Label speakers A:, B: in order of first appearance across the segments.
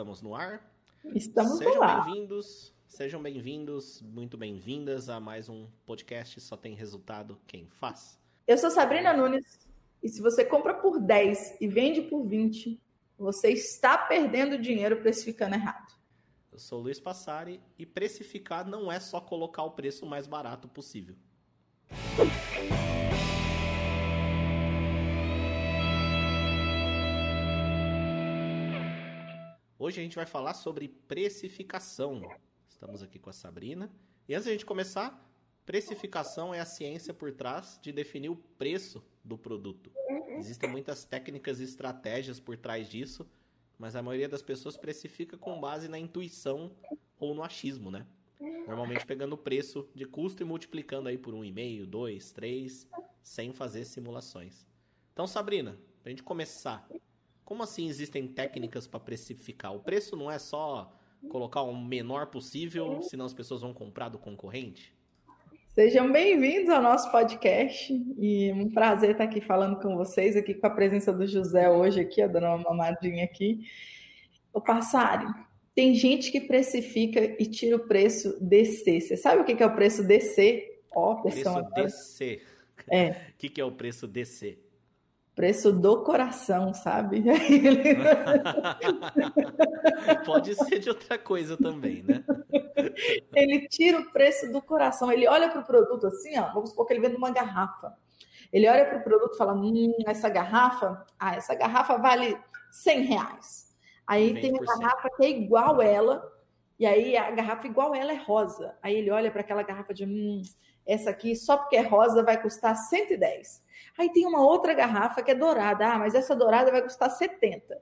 A: Estamos no ar.
B: Estamos
A: sejam
B: no ar.
A: bem-vindos, sejam bem-vindos, muito bem-vindas a mais um podcast Só Tem Resultado Quem Faz.
B: Eu sou Sabrina Nunes e se você compra por 10 e vende por 20, você está perdendo dinheiro precificando errado.
A: Eu sou Luiz Passari e precificar não é só colocar o preço mais barato possível. Hoje a gente vai falar sobre precificação. Estamos aqui com a Sabrina. E antes de a gente começar, precificação é a ciência por trás de definir o preço do produto. Existem muitas técnicas e estratégias por trás disso, mas a maioria das pessoas precifica com base na intuição ou no achismo, né? Normalmente pegando o preço de custo e multiplicando aí por um e meio, dois, três, sem fazer simulações. Então, Sabrina, pra gente começar, como assim existem técnicas para precificar? O preço não é só colocar o menor possível, senão as pessoas vão comprar do concorrente?
B: Sejam bem-vindos ao nosso podcast e um prazer estar aqui falando com vocês, aqui com a presença do José hoje aqui, dando uma mamadinha aqui. O Passari, tem gente que precifica e tira o preço DC. Você sabe o que é o preço DC?
A: Ó, preço DC.
B: É.
A: O que, que é o preço DC?
B: Preço do coração, sabe?
A: Pode ser de outra coisa também, né?
B: Ele tira o preço do coração. Ele olha para o produto assim, ó. Vamos supor que ele vende uma garrafa. Ele olha para o produto e fala: Hum, essa garrafa, ah, essa garrafa vale 100 reais. Aí tem a garrafa que é igual ela, e aí a garrafa igual ela é rosa. Aí ele olha para aquela garrafa de hum, essa aqui, só porque é rosa, vai custar 110. Aí tem uma outra garrafa que é dourada. Ah, mas essa dourada vai custar 70.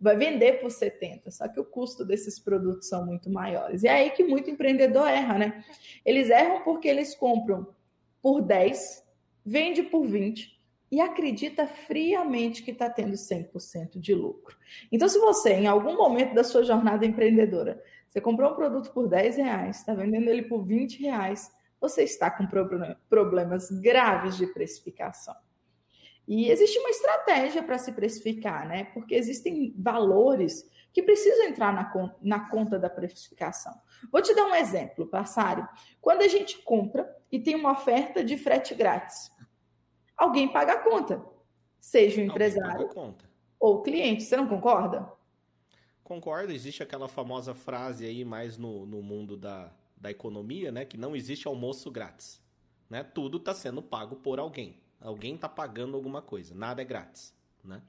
B: Vai vender por 70, só que o custo desses produtos são muito maiores. E é aí que muito empreendedor erra, né? Eles erram porque eles compram por 10, vende por 20 e acredita friamente que está tendo 100% de lucro. Então, se você, em algum momento da sua jornada empreendedora, você comprou um produto por 10 reais, está vendendo ele por 20 reais, você está com problemas graves de precificação. E existe uma estratégia para se precificar, né? Porque existem valores que precisam entrar na, na conta da precificação. Vou te dar um exemplo, Passário. Quando a gente compra e tem uma oferta de frete grátis, alguém paga a conta, seja o empresário ou o cliente. Você não concorda?
A: Concordo. Existe aquela famosa frase aí mais no, no mundo da, da economia, né? Que não existe almoço grátis. Né? Tudo está sendo pago por alguém. Alguém está pagando alguma coisa. Nada é grátis. Né?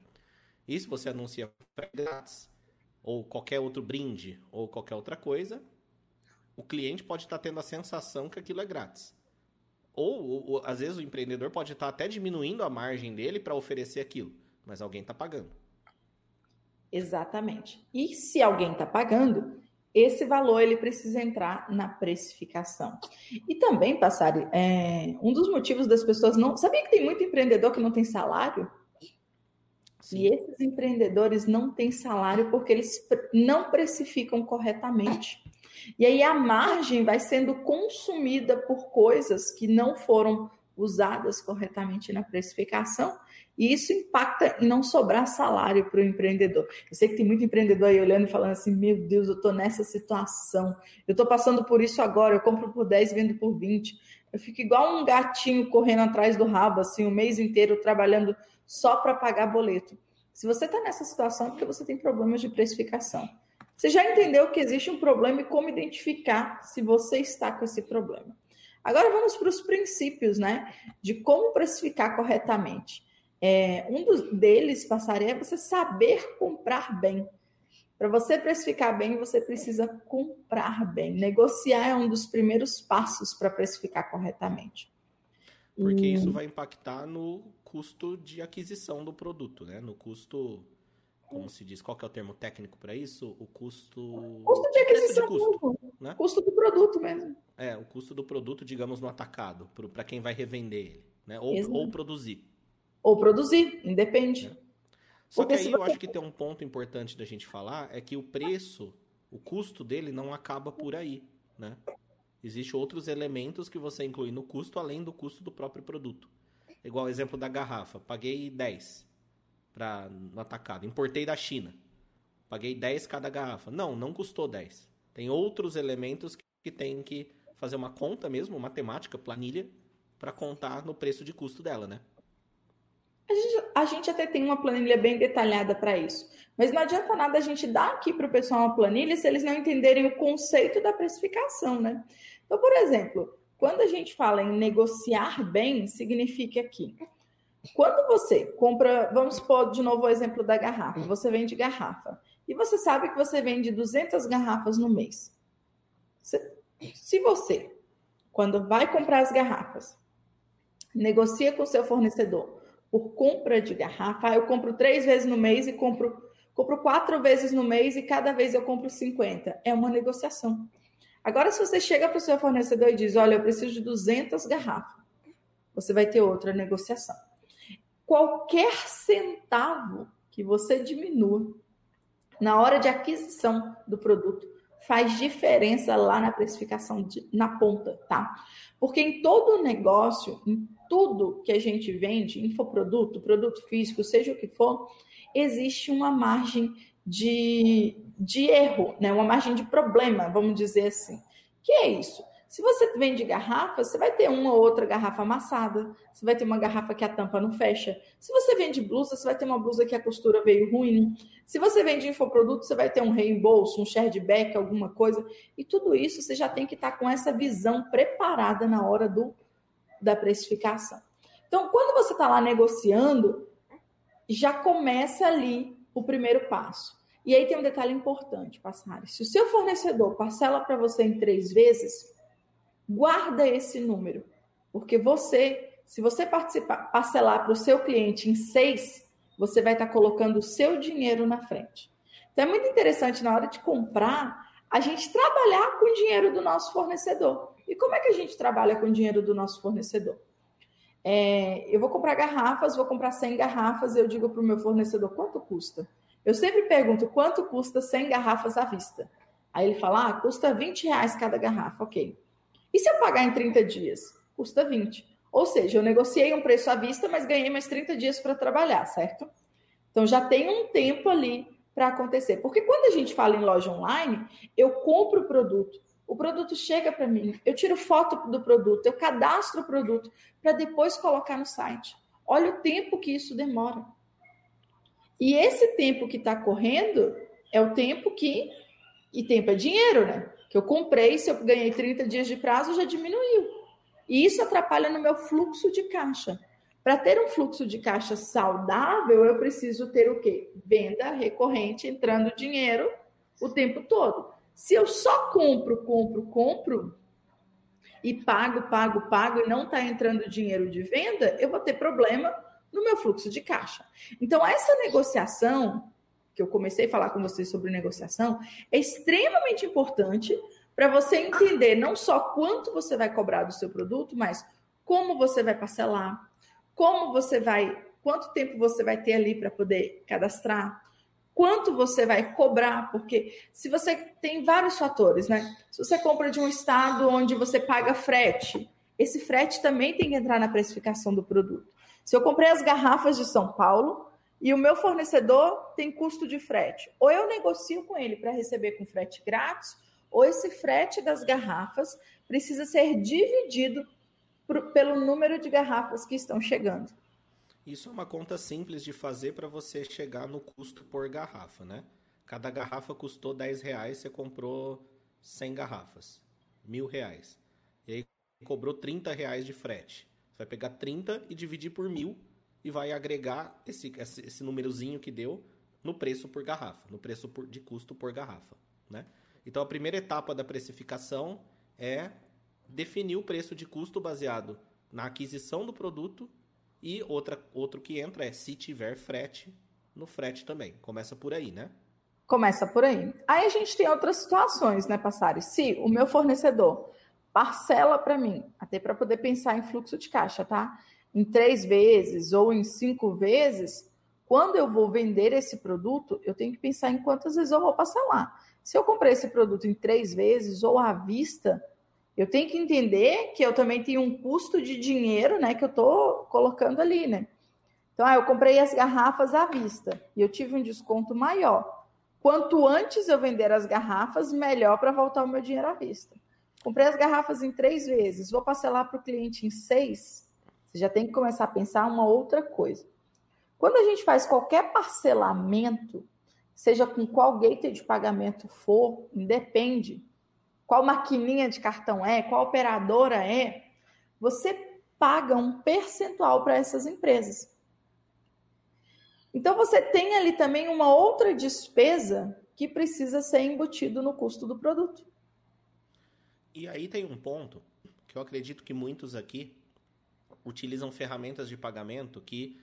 A: E se você anuncia grátis, ou qualquer outro brinde, ou qualquer outra coisa, o cliente pode estar tá tendo a sensação que aquilo é grátis. Ou, ou, às vezes o empreendedor pode estar tá até diminuindo a margem dele para oferecer aquilo, mas alguém está pagando.
B: Exatamente. E se alguém está pagando, esse valor ele precisa entrar na precificação. E também, Passar, é, um dos motivos das pessoas não. Sabia que tem muito empreendedor que não tem salário? Sim. E esses empreendedores não têm salário porque eles não precificam corretamente. E aí a margem vai sendo consumida por coisas que não foram usadas corretamente na precificação, e isso impacta em não sobrar salário para o empreendedor. Eu sei que tem muito empreendedor aí olhando e falando assim: meu Deus, eu estou nessa situação, eu estou passando por isso agora, eu compro por 10 vendo por 20. Eu fico igual um gatinho correndo atrás do rabo, assim, o mês inteiro trabalhando só para pagar boleto. Se você está nessa situação, é porque você tem problemas de precificação. Você já entendeu que existe um problema e como identificar se você está com esse problema. Agora vamos para os princípios, né? De como precificar corretamente. É, um dos deles, passaria, é você saber comprar bem. Para você precificar bem, você precisa comprar bem. Negociar é um dos primeiros passos para precificar corretamente.
A: Porque e... isso vai impactar no custo de aquisição do produto, né? No custo, como se diz, qual que é o termo técnico para isso? O custo.
B: Custo de aquisição. De custo, né? custo do produto mesmo.
A: É, o custo do produto, digamos, no atacado, para quem vai revender ele, né? Ou, ou produzir.
B: Ou produzir, independe. É.
A: Só Porque que aí você... eu acho que tem um ponto importante da gente falar, é que o preço, o custo dele não acaba por aí, né? Existem outros elementos que você inclui no custo, além do custo do próprio produto. Igual o exemplo da garrafa. Paguei 10 pra, no atacado. Importei da China. paguei 10 cada garrafa. Não, não custou 10. Tem outros elementos que tem que fazer uma conta mesmo, matemática, planilha, para contar no preço de custo dela, né?
B: A gente, a gente até tem uma planilha bem detalhada para isso. Mas não adianta nada a gente dar aqui para o pessoal uma planilha se eles não entenderem o conceito da precificação, né? Então, por exemplo, quando a gente fala em negociar bem, significa que quando você compra, vamos supor de novo o exemplo da garrafa, você vende garrafa e você sabe que você vende 200 garrafas no mês. Se você, quando vai comprar as garrafas, negocia com seu fornecedor por compra de garrafa, eu compro três vezes no mês e compro, compro quatro vezes no mês e cada vez eu compro 50. É uma negociação. Agora, se você chega para o seu fornecedor e diz: Olha, eu preciso de 200 garrafas, você vai ter outra negociação. Qualquer centavo que você diminua na hora de aquisição do produto faz diferença lá na precificação, de, na ponta, tá? Porque em todo negócio, em tudo que a gente vende, infoproduto, produto físico, seja o que for, existe uma margem de, de erro, né? uma margem de problema, vamos dizer assim. Que é isso? Se você vende garrafa, você vai ter uma ou outra garrafa amassada, você vai ter uma garrafa que a tampa não fecha. Se você vende blusa, você vai ter uma blusa que a costura veio ruim. Se você vende infoproduto, você vai ter um reembolso, um shareback, alguma coisa. E tudo isso você já tem que estar com essa visão preparada na hora do, da precificação. Então, quando você está lá negociando, já começa ali o primeiro passo. E aí tem um detalhe importante, Passares. Se o seu fornecedor parcela para você em três vezes, guarda esse número. Porque você, se você participar, parcelar para o seu cliente em seis, você vai estar tá colocando o seu dinheiro na frente. Então é muito interessante na hora de comprar a gente trabalhar com o dinheiro do nosso fornecedor. E como é que a gente trabalha com o dinheiro do nosso fornecedor? É, eu vou comprar garrafas, vou comprar 100 garrafas, eu digo para o meu fornecedor quanto custa. Eu sempre pergunto quanto custa 100 garrafas à vista. Aí ele fala, ah, custa 20 reais cada garrafa, ok. E se eu pagar em 30 dias? Custa 20. Ou seja, eu negociei um preço à vista, mas ganhei mais 30 dias para trabalhar, certo? Então já tem um tempo ali para acontecer. Porque quando a gente fala em loja online, eu compro o produto, o produto chega para mim, eu tiro foto do produto, eu cadastro o produto para depois colocar no site. Olha o tempo que isso demora. E esse tempo que está correndo é o tempo que. E tempo é dinheiro, né? Que eu comprei, se eu ganhei 30 dias de prazo, já diminuiu. E isso atrapalha no meu fluxo de caixa. Para ter um fluxo de caixa saudável, eu preciso ter o quê? Venda recorrente, entrando dinheiro o tempo todo. Se eu só compro, compro, compro e pago, pago, pago e não está entrando dinheiro de venda, eu vou ter problema no meu fluxo de caixa. Então, essa negociação, que eu comecei a falar com vocês sobre negociação, é extremamente importante para você entender não só quanto você vai cobrar do seu produto, mas como você vai parcelar, como você vai, quanto tempo você vai ter ali para poder cadastrar, quanto você vai cobrar, porque se você tem vários fatores, né? Se você compra de um estado onde você paga frete, esse frete também tem que entrar na precificação do produto. Se eu comprei as garrafas de São Paulo e o meu fornecedor tem custo de frete, ou eu negocio com ele para receber com frete grátis, ou esse frete das garrafas precisa ser dividido pelo número de garrafas que estão chegando.
A: Isso é uma conta simples de fazer para você chegar no custo por garrafa, né? Cada garrafa custou 10 reais, você comprou 100 garrafas, mil reais. E aí cobrou 30 reais de frete. Você vai pegar 30 e dividir por mil e vai agregar esse, esse, esse númerozinho que deu no preço por garrafa, no preço por, de custo por garrafa, né? Então a primeira etapa da precificação é definir o preço de custo baseado na aquisição do produto e outra, outro que entra é se tiver frete, no frete também. Começa por aí, né?
B: Começa por aí. Aí a gente tem outras situações, né, Passares? Se o meu fornecedor parcela para mim, até para poder pensar em fluxo de caixa, tá? Em três vezes ou em cinco vezes, quando eu vou vender esse produto, eu tenho que pensar em quantas vezes eu vou parcelar. Se eu comprei esse produto em três vezes ou à vista, eu tenho que entender que eu também tenho um custo de dinheiro, né, que eu estou colocando ali, né? Então, ah, eu comprei as garrafas à vista e eu tive um desconto maior. Quanto antes eu vender as garrafas, melhor para voltar o meu dinheiro à vista. Comprei as garrafas em três vezes, vou parcelar para o cliente em seis. Você já tem que começar a pensar uma outra coisa. Quando a gente faz qualquer parcelamento, seja com qual gateway de pagamento for, independe qual maquininha de cartão é, qual operadora é, você paga um percentual para essas empresas. Então você tem ali também uma outra despesa que precisa ser embutido no custo do produto.
A: E aí tem um ponto que eu acredito que muitos aqui utilizam ferramentas de pagamento que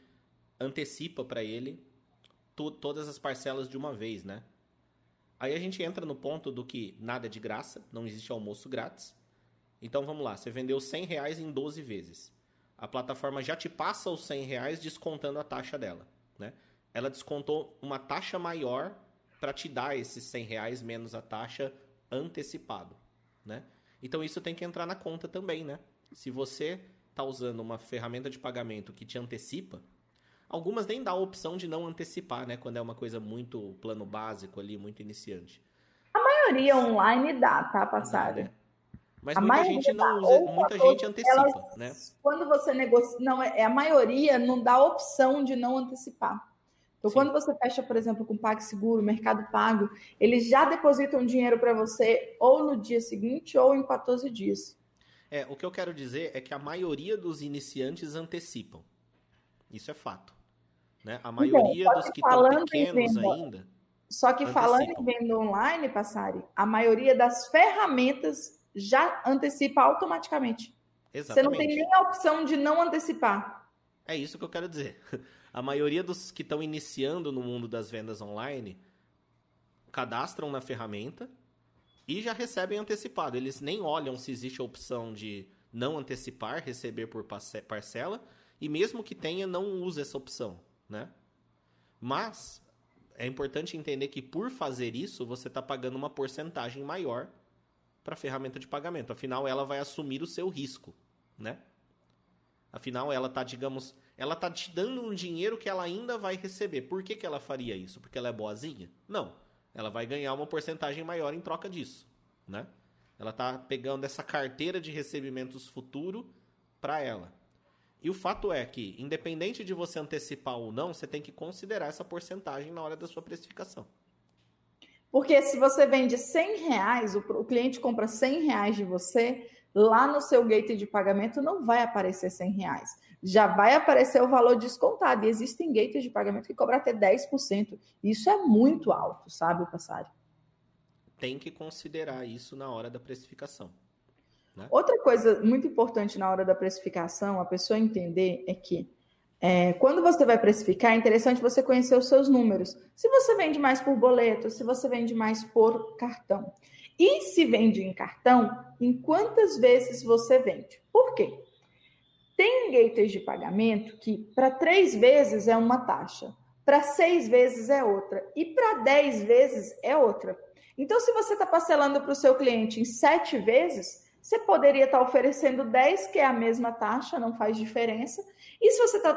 A: antecipa para ele to todas as parcelas de uma vez, né? Aí a gente entra no ponto do que nada é de graça, não existe almoço grátis. Então vamos lá, você vendeu 100 reais em 12 vezes. A plataforma já te passa os 100 reais descontando a taxa dela né? Ela descontou uma taxa maior para te dar esses 100 reais menos a taxa antecipado, né? Então isso tem que entrar na conta também, né? Se você está usando uma ferramenta de pagamento que te antecipa, algumas nem dá a opção de não antecipar, né? Quando é uma coisa muito plano básico ali, muito iniciante.
B: A maioria online dá, tá, passada? Né?
A: Mas a muita gente não usa, muita gente antecipa, elas, né?
B: Quando você negocia, não é, é, a maioria não dá opção de não antecipar. Então, Sim. quando você fecha, por exemplo, com PagSeguro, Mercado Pago, eles já depositam dinheiro para você ou no dia seguinte ou em 14 dias.
A: É, o que eu quero dizer é que a maioria dos iniciantes antecipam. Isso é fato. Né? A maioria então, dos que estão pequenos venda, ainda.
B: Só que antecipam. falando em venda online, Passari, a maioria das ferramentas já antecipa automaticamente. Exatamente. Você não tem nem a opção de não antecipar.
A: É isso que eu quero dizer. A maioria dos que estão iniciando no mundo das vendas online cadastram na ferramenta e já recebem antecipado. Eles nem olham se existe a opção de não antecipar, receber por parcela, e mesmo que tenha, não usa essa opção, né? Mas é importante entender que por fazer isso, você está pagando uma porcentagem maior para a ferramenta de pagamento. Afinal, ela vai assumir o seu risco, né? Afinal, ela tá, digamos, ela tá te dando um dinheiro que ela ainda vai receber. Por que, que ela faria isso? Porque ela é boazinha? Não. Ela vai ganhar uma porcentagem maior em troca disso, né? Ela tá pegando essa carteira de recebimentos futuro para ela. E o fato é que, independente de você antecipar ou não, você tem que considerar essa porcentagem na hora da sua precificação.
B: Porque se você vende 100 reais, o, o cliente compra 100 reais de você, lá no seu gateway de pagamento não vai aparecer 100 reais. Já vai aparecer o valor descontado. E existem gateways de pagamento que cobram até 10%. Isso é muito alto, sabe, Passari?
A: Tem que considerar isso na hora da precificação.
B: Né? Outra coisa muito importante na hora da precificação, a pessoa entender é que é, quando você vai precificar, é interessante você conhecer os seus números. Se você vende mais por boleto, se você vende mais por cartão. E se vende em cartão, em quantas vezes você vende? Por quê? Tem gateways de pagamento que para três vezes é uma taxa, para seis vezes é outra e para dez vezes é outra. Então, se você está parcelando para o seu cliente em sete vezes, você poderia estar tá oferecendo 10, que é a mesma taxa, não faz diferença. E se você está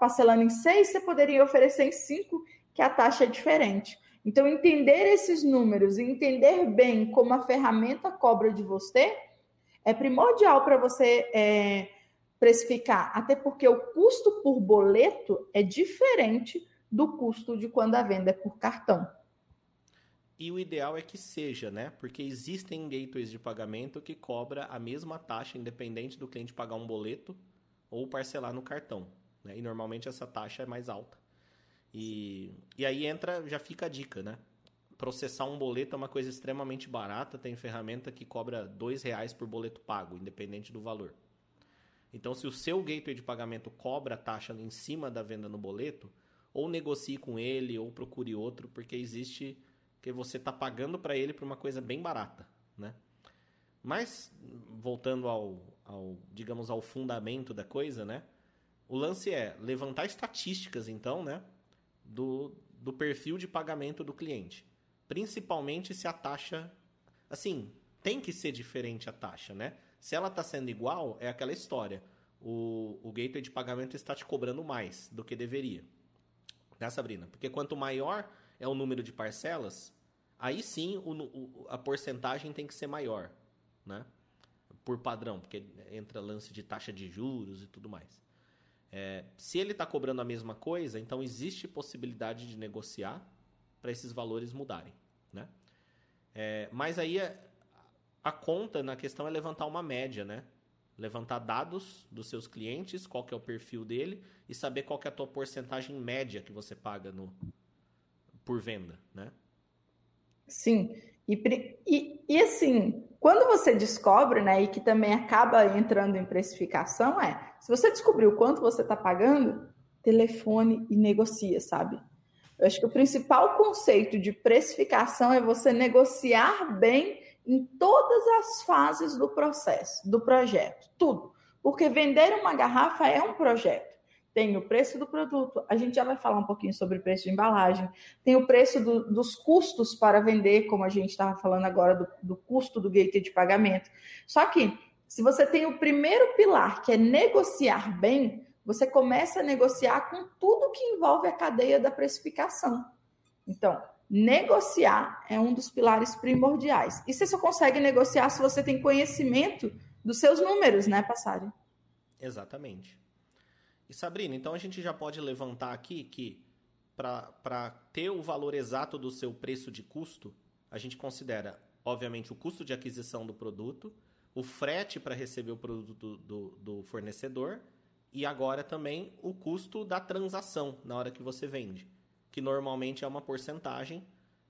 B: parcelando em 6, você poderia oferecer em 5, que a taxa é diferente. Então, entender esses números e entender bem como a ferramenta cobra de você é primordial para você é, precificar, até porque o custo por boleto é diferente do custo de quando a venda é por cartão.
A: E o ideal é que seja, né? Porque existem gateways de pagamento que cobra a mesma taxa, independente do cliente pagar um boleto ou parcelar no cartão. Né? E normalmente essa taxa é mais alta. E, e aí entra, já fica a dica, né? Processar um boleto é uma coisa extremamente barata, tem ferramenta que cobra dois reais por boleto pago, independente do valor. Então, se o seu gateway de pagamento cobra a taxa em cima da venda no boleto, ou negocie com ele, ou procure outro, porque existe que você está pagando para ele por uma coisa bem barata, né? Mas voltando ao, ao, digamos, ao fundamento da coisa, né? O lance é levantar estatísticas, então, né, do, do perfil de pagamento do cliente, principalmente se a taxa, assim, tem que ser diferente a taxa, né? Se ela está sendo igual, é aquela história. O, o gateway de pagamento está te cobrando mais do que deveria. Né, Sabrina? Porque quanto maior é o número de parcelas, aí sim o, o, a porcentagem tem que ser maior, né? Por padrão, porque entra lance de taxa de juros e tudo mais. É, se ele está cobrando a mesma coisa, então existe possibilidade de negociar para esses valores mudarem, né? É, mas aí a, conta na questão é levantar uma média, né? Levantar dados dos seus clientes, qual que é o perfil dele e saber qual que é a tua porcentagem média que você paga no, por venda, né?
B: Sim. E, e, e, assim, quando você descobre, né, e que também acaba entrando em precificação, é se você descobriu quanto você está pagando, telefone e negocia, sabe? Eu acho que o principal conceito de precificação é você negociar bem em todas as fases do processo, do projeto, tudo. Porque vender uma garrafa é um projeto tem o preço do produto, a gente já vai falar um pouquinho sobre o preço de embalagem, tem o preço do, dos custos para vender, como a gente estava falando agora do, do custo do gateway de pagamento. Só que, se você tem o primeiro pilar, que é negociar bem, você começa a negociar com tudo que envolve a cadeia da precificação. Então, negociar é um dos pilares primordiais. E você só consegue negociar se você tem conhecimento dos seus números, né, Passari?
A: Exatamente. E Sabrina, então a gente já pode levantar aqui que para ter o valor exato do seu preço de custo, a gente considera, obviamente, o custo de aquisição do produto, o frete para receber o produto do, do, fornecedor e agora também o custo da transação na hora que você vende, que normalmente é uma porcentagem,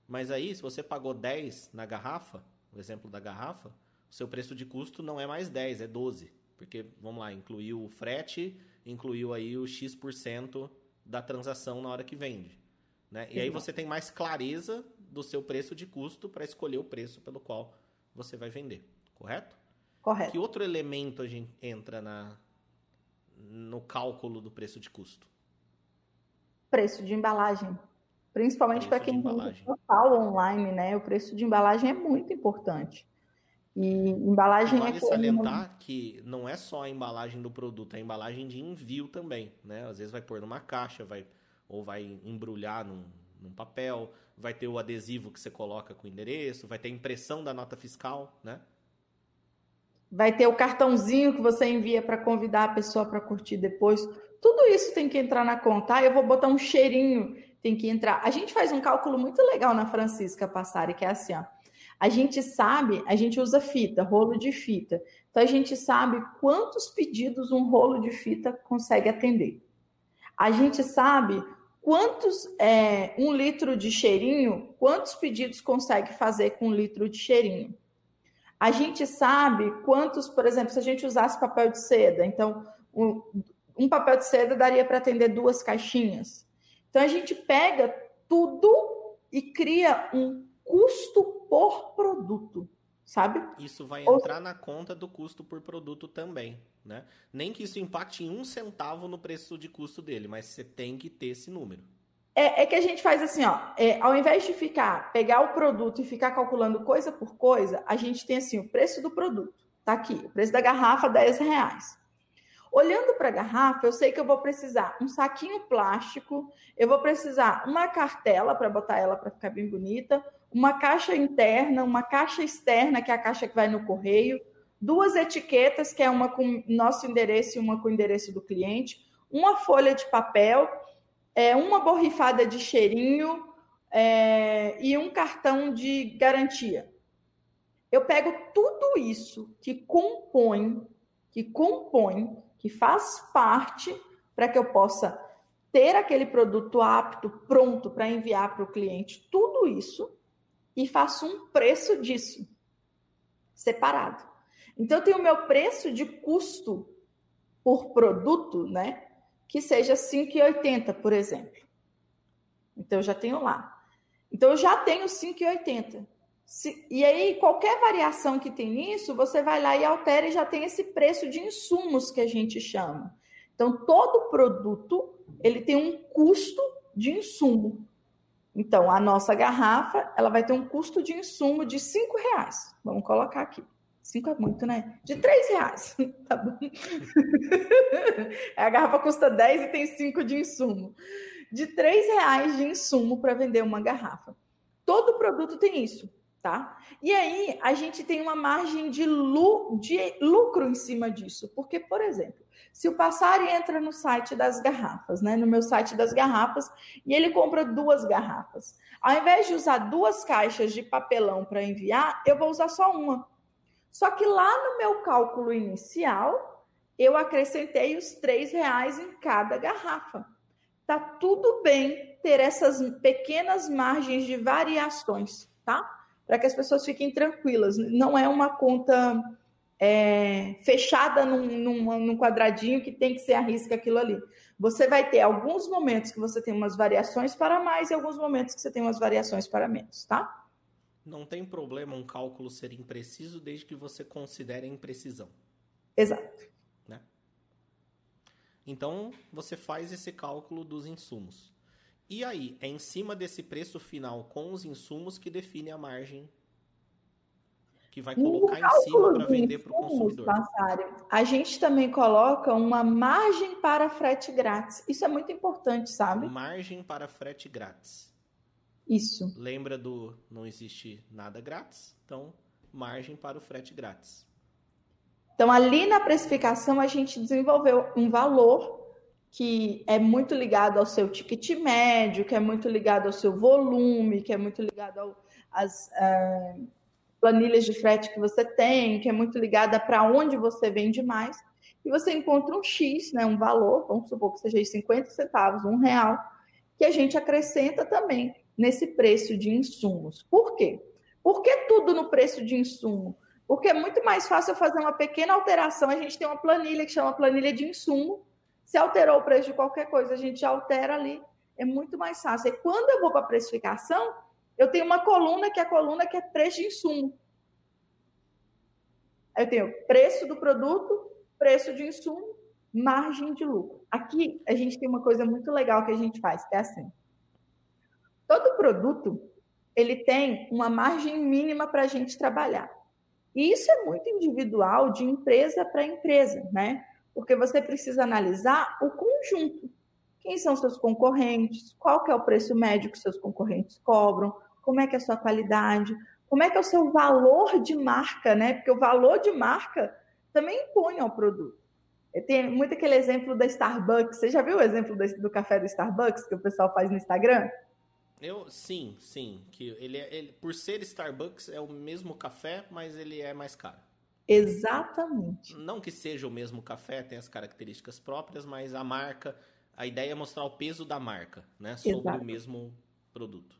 A: mas aí se você pagou 10 na garrafa, o exemplo da garrafa, o seu preço de custo não é mais 10, é 12, porque vamos lá, incluiu o frete, incluiu aí o X% da transação na hora que vende. Né? E aí você tem mais clareza do seu preço de custo para escolher o preço pelo qual você vai vender, correto?
B: Correto.
A: Que outro elemento a gente entra na, no cálculo do preço de custo?
B: Preço de embalagem. Principalmente para quem tem total online, né? O preço de embalagem é muito importante. E embalagem
A: vale é salientar que não é só a embalagem do produto, é a embalagem de envio também, né? Às vezes vai pôr numa caixa, vai ou vai embrulhar num, num papel, vai ter o adesivo que você coloca com o endereço, vai ter a impressão da nota fiscal, né?
B: Vai ter o cartãozinho que você envia para convidar a pessoa para curtir depois. Tudo isso tem que entrar na conta. Ah, eu vou botar um cheirinho, tem que entrar. A gente faz um cálculo muito legal na Francisca Passari, que é assim, ó a gente sabe, a gente usa fita, rolo de fita. Então a gente sabe quantos pedidos um rolo de fita consegue atender. A gente sabe quantos é, um litro de cheirinho, quantos pedidos consegue fazer com um litro de cheirinho. A gente sabe quantos, por exemplo, se a gente usasse papel de seda, então um, um papel de seda daria para atender duas caixinhas. Então a gente pega tudo e cria um custo por produto, sabe?
A: Isso vai entrar Ou... na conta do custo por produto também, né? Nem que isso impacte em um centavo no preço de custo dele, mas você tem que ter esse número.
B: É, é que a gente faz assim, ó, é, ao invés de ficar, pegar o produto e ficar calculando coisa por coisa, a gente tem assim, o preço do produto, tá aqui, o preço da garrafa, 10 reais. Olhando para a garrafa, eu sei que eu vou precisar um saquinho plástico, eu vou precisar uma cartela para botar ela para ficar bem bonita, uma caixa interna, uma caixa externa, que é a caixa que vai no correio, duas etiquetas, que é uma com nosso endereço e uma com o endereço do cliente, uma folha de papel, é, uma borrifada de cheirinho é, e um cartão de garantia. Eu pego tudo isso que compõe, que compõe, que faz parte para que eu possa ter aquele produto apto, pronto para enviar para o cliente, tudo isso e faço um preço disso separado. Então, eu tenho o meu preço de custo por produto, né? Que seja 5,80, por exemplo. Então, eu já tenho lá. Então, eu já tenho 5,80. E aí, qualquer variação que tem nisso, você vai lá e altera e já tem esse preço de insumos que a gente chama. Então, todo produto, ele tem um custo de insumo. Então, a nossa garrafa, ela vai ter um custo de insumo de cinco reais. Vamos colocar aqui. Cinco é muito, né? De três reais. Tá bom? a garrafa custa 10 e tem cinco de insumo. de três reais de insumo para vender uma garrafa. Todo produto tem isso, tá? E aí a gente tem uma margem de, lu de lucro em cima disso, porque, por exemplo, se o Passari entra no site das garrafas, né, no meu site das garrafas, e ele compra duas garrafas, ao invés de usar duas caixas de papelão para enviar, eu vou usar só uma. Só que lá no meu cálculo inicial, eu acrescentei os três reais em cada garrafa. Tá tudo bem ter essas pequenas margens de variações, tá? Para que as pessoas fiquem tranquilas. Não é uma conta é, fechada num, num, num, quadradinho que tem que ser a risca aquilo ali. Você vai ter alguns momentos que você tem umas variações para mais e alguns momentos que você tem umas variações para menos, tá?
A: Não tem problema um cálculo ser impreciso desde que você considere a imprecisão.
B: Exato.
A: Né? Então, você faz esse cálculo dos insumos. E aí, é em cima desse preço final com os insumos que define a margem que vai colocar em cima para vender para o consumidor.
B: a gente também coloca uma margem para frete grátis. Isso é muito importante, sabe?
A: Margem para frete grátis.
B: Isso.
A: Lembra do não existe nada grátis? Então, margem para o frete grátis.
B: Então, ali na precificação, a gente desenvolveu um valor que é muito ligado ao seu ticket médio, que é muito ligado ao seu volume, que é muito ligado às. Uh, planilhas de frete que você tem, que é muito ligada para onde você vende mais, e você encontra um X, né, um valor, vamos supor que seja de 50 centavos, um real, que a gente acrescenta também nesse preço de insumos. Por quê? Por que tudo no preço de insumo? Porque é muito mais fácil fazer uma pequena alteração. A gente tem uma planilha que chama planilha de insumo. Se alterou o preço de qualquer coisa, a gente altera ali. É muito mais fácil. E quando eu vou para a precificação, eu tenho uma coluna que é a coluna que é preço de insumo. Eu tenho preço do produto, preço de insumo, margem de lucro. Aqui a gente tem uma coisa muito legal que a gente faz, que é assim. Todo produto ele tem uma margem mínima para a gente trabalhar. E isso é muito individual de empresa para empresa, né? Porque você precisa analisar o conjunto. Quem são seus concorrentes? Qual que é o preço médio que seus concorrentes cobram? como é que é a sua qualidade, como é que é o seu valor de marca, né? Porque o valor de marca também impõe ao produto. Tem muito aquele exemplo da Starbucks. Você já viu o exemplo do café do Starbucks que o pessoal faz no Instagram?
A: Eu sim, sim, que ele, é, ele por ser Starbucks é o mesmo café, mas ele é mais caro.
B: Exatamente.
A: Não que seja o mesmo café, tem as características próprias, mas a marca, a ideia é mostrar o peso da marca, né, sobre Exato. o mesmo produto.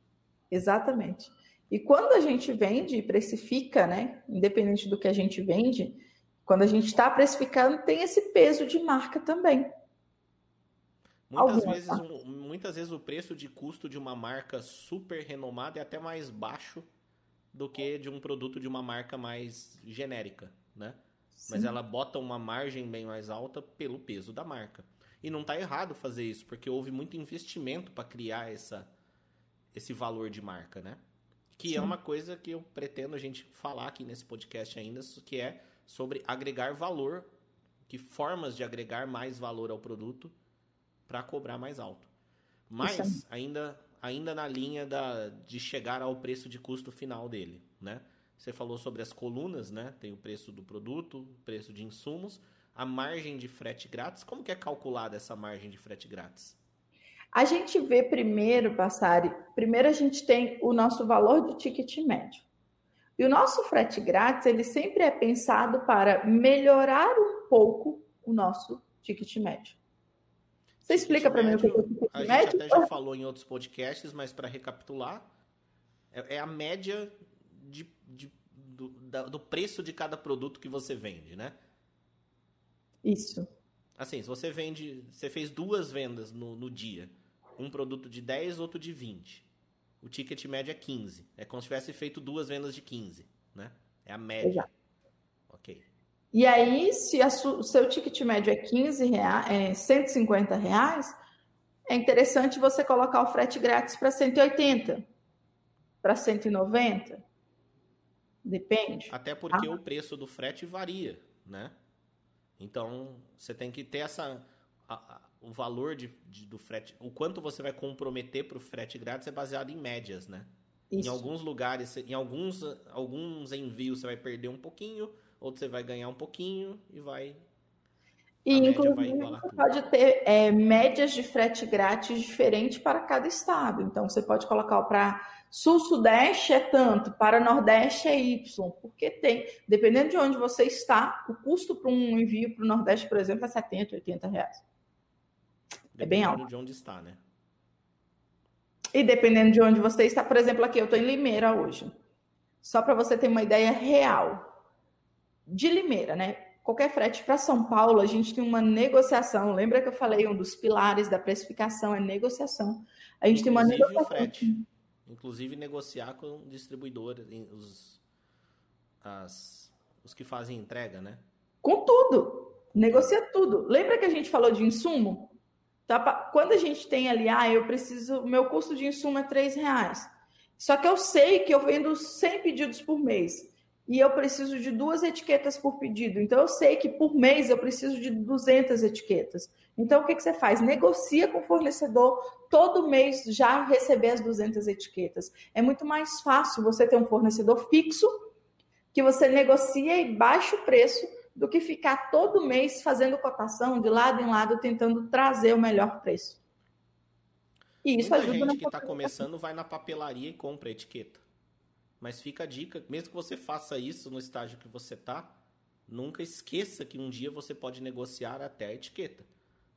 B: Exatamente. E quando a gente vende e precifica, né, independente do que a gente vende, quando a gente está precificando, tem esse peso de marca também.
A: Muitas vezes, muitas vezes o preço de custo de uma marca super renomada é até mais baixo do que de um produto de uma marca mais genérica, né? Sim. Mas ela bota uma margem bem mais alta pelo peso da marca. E não está errado fazer isso, porque houve muito investimento para criar essa, esse valor de marca, né? Que é Sim. é uma coisa que eu pretendo a gente falar aqui nesse podcast ainda, que é sobre agregar valor, que formas de agregar mais valor ao produto para cobrar mais alto. Mas ainda ainda na linha da, de chegar ao preço de custo final dele, né? Você falou sobre as colunas, né? Tem o preço do produto, o preço de insumos, a margem de frete grátis. Como que é calculada essa margem de frete grátis?
B: A gente vê primeiro, Passari, primeiro a gente tem o nosso valor de ticket médio. E o nosso frete grátis, ele sempre é pensado para melhorar um pouco o nosso ticket médio. Você explica para mim o que é
A: ticket a médio? A gente até já falou em outros podcasts, mas para recapitular, é, é, a média de, de, do, da, do preço de cada produto que você vende, né?
B: Isso.
A: Assim, se você vende, você fez duas vendas no, no dia, um produto de 10, outro de 20. O ticket médio é 15. É como se tivesse feito duas vendas de 15, né? É a média. Exato.
B: E aí, se o seu ticket médio é 15 reais, é 150 reais, é interessante você colocar o frete grátis para 180, para 190. Depende.
A: Até porque ah. o preço do frete varia, né? Então, você tem que ter essa. A, o valor de, de, do frete, o quanto você vai comprometer para o frete grátis é baseado em médias, né? Isso. Em alguns lugares, em alguns, alguns envios você vai perder um pouquinho, outros você vai ganhar um pouquinho e vai.
B: E inclusive você pode ter é, médias de frete grátis diferentes para cada estado. Então você pode colocar para Sul-Sudeste é tanto, para Nordeste é Y, porque tem, dependendo de onde você está, o custo para um envio para o Nordeste, por exemplo, é 70, 80 reais.
A: É bem alto. de onde está, né?
B: E dependendo de onde você está, por exemplo, aqui eu estou em Limeira hoje. Só para você ter uma ideia real. De Limeira, né? Qualquer frete para São Paulo, a gente tem uma negociação. Lembra que eu falei, um dos pilares da precificação é negociação. A gente Inclusive tem uma negociação. O frete.
A: Inclusive negociar com distribuidores, os, as, os que fazem entrega, né?
B: Com tudo. Negocia tudo. Lembra que a gente falou de insumo? Tá? Quando a gente tem ali, ah, eu preciso, meu custo de insumo é três reais. Só que eu sei que eu vendo 100 pedidos por mês e eu preciso de duas etiquetas por pedido. Então eu sei que por mês eu preciso de 200 etiquetas. Então o que, que você faz? Negocia com o fornecedor todo mês já receber as 200 etiquetas. É muito mais fácil você ter um fornecedor fixo que você negocia e baixa o preço do que ficar todo mês fazendo cotação de lado em lado tentando trazer o melhor preço.
A: E isso Muita ajuda gente que está começando vai na papelaria e compra a etiqueta. Mas fica a dica, mesmo que você faça isso no estágio que você está, nunca esqueça que um dia você pode negociar até a etiqueta.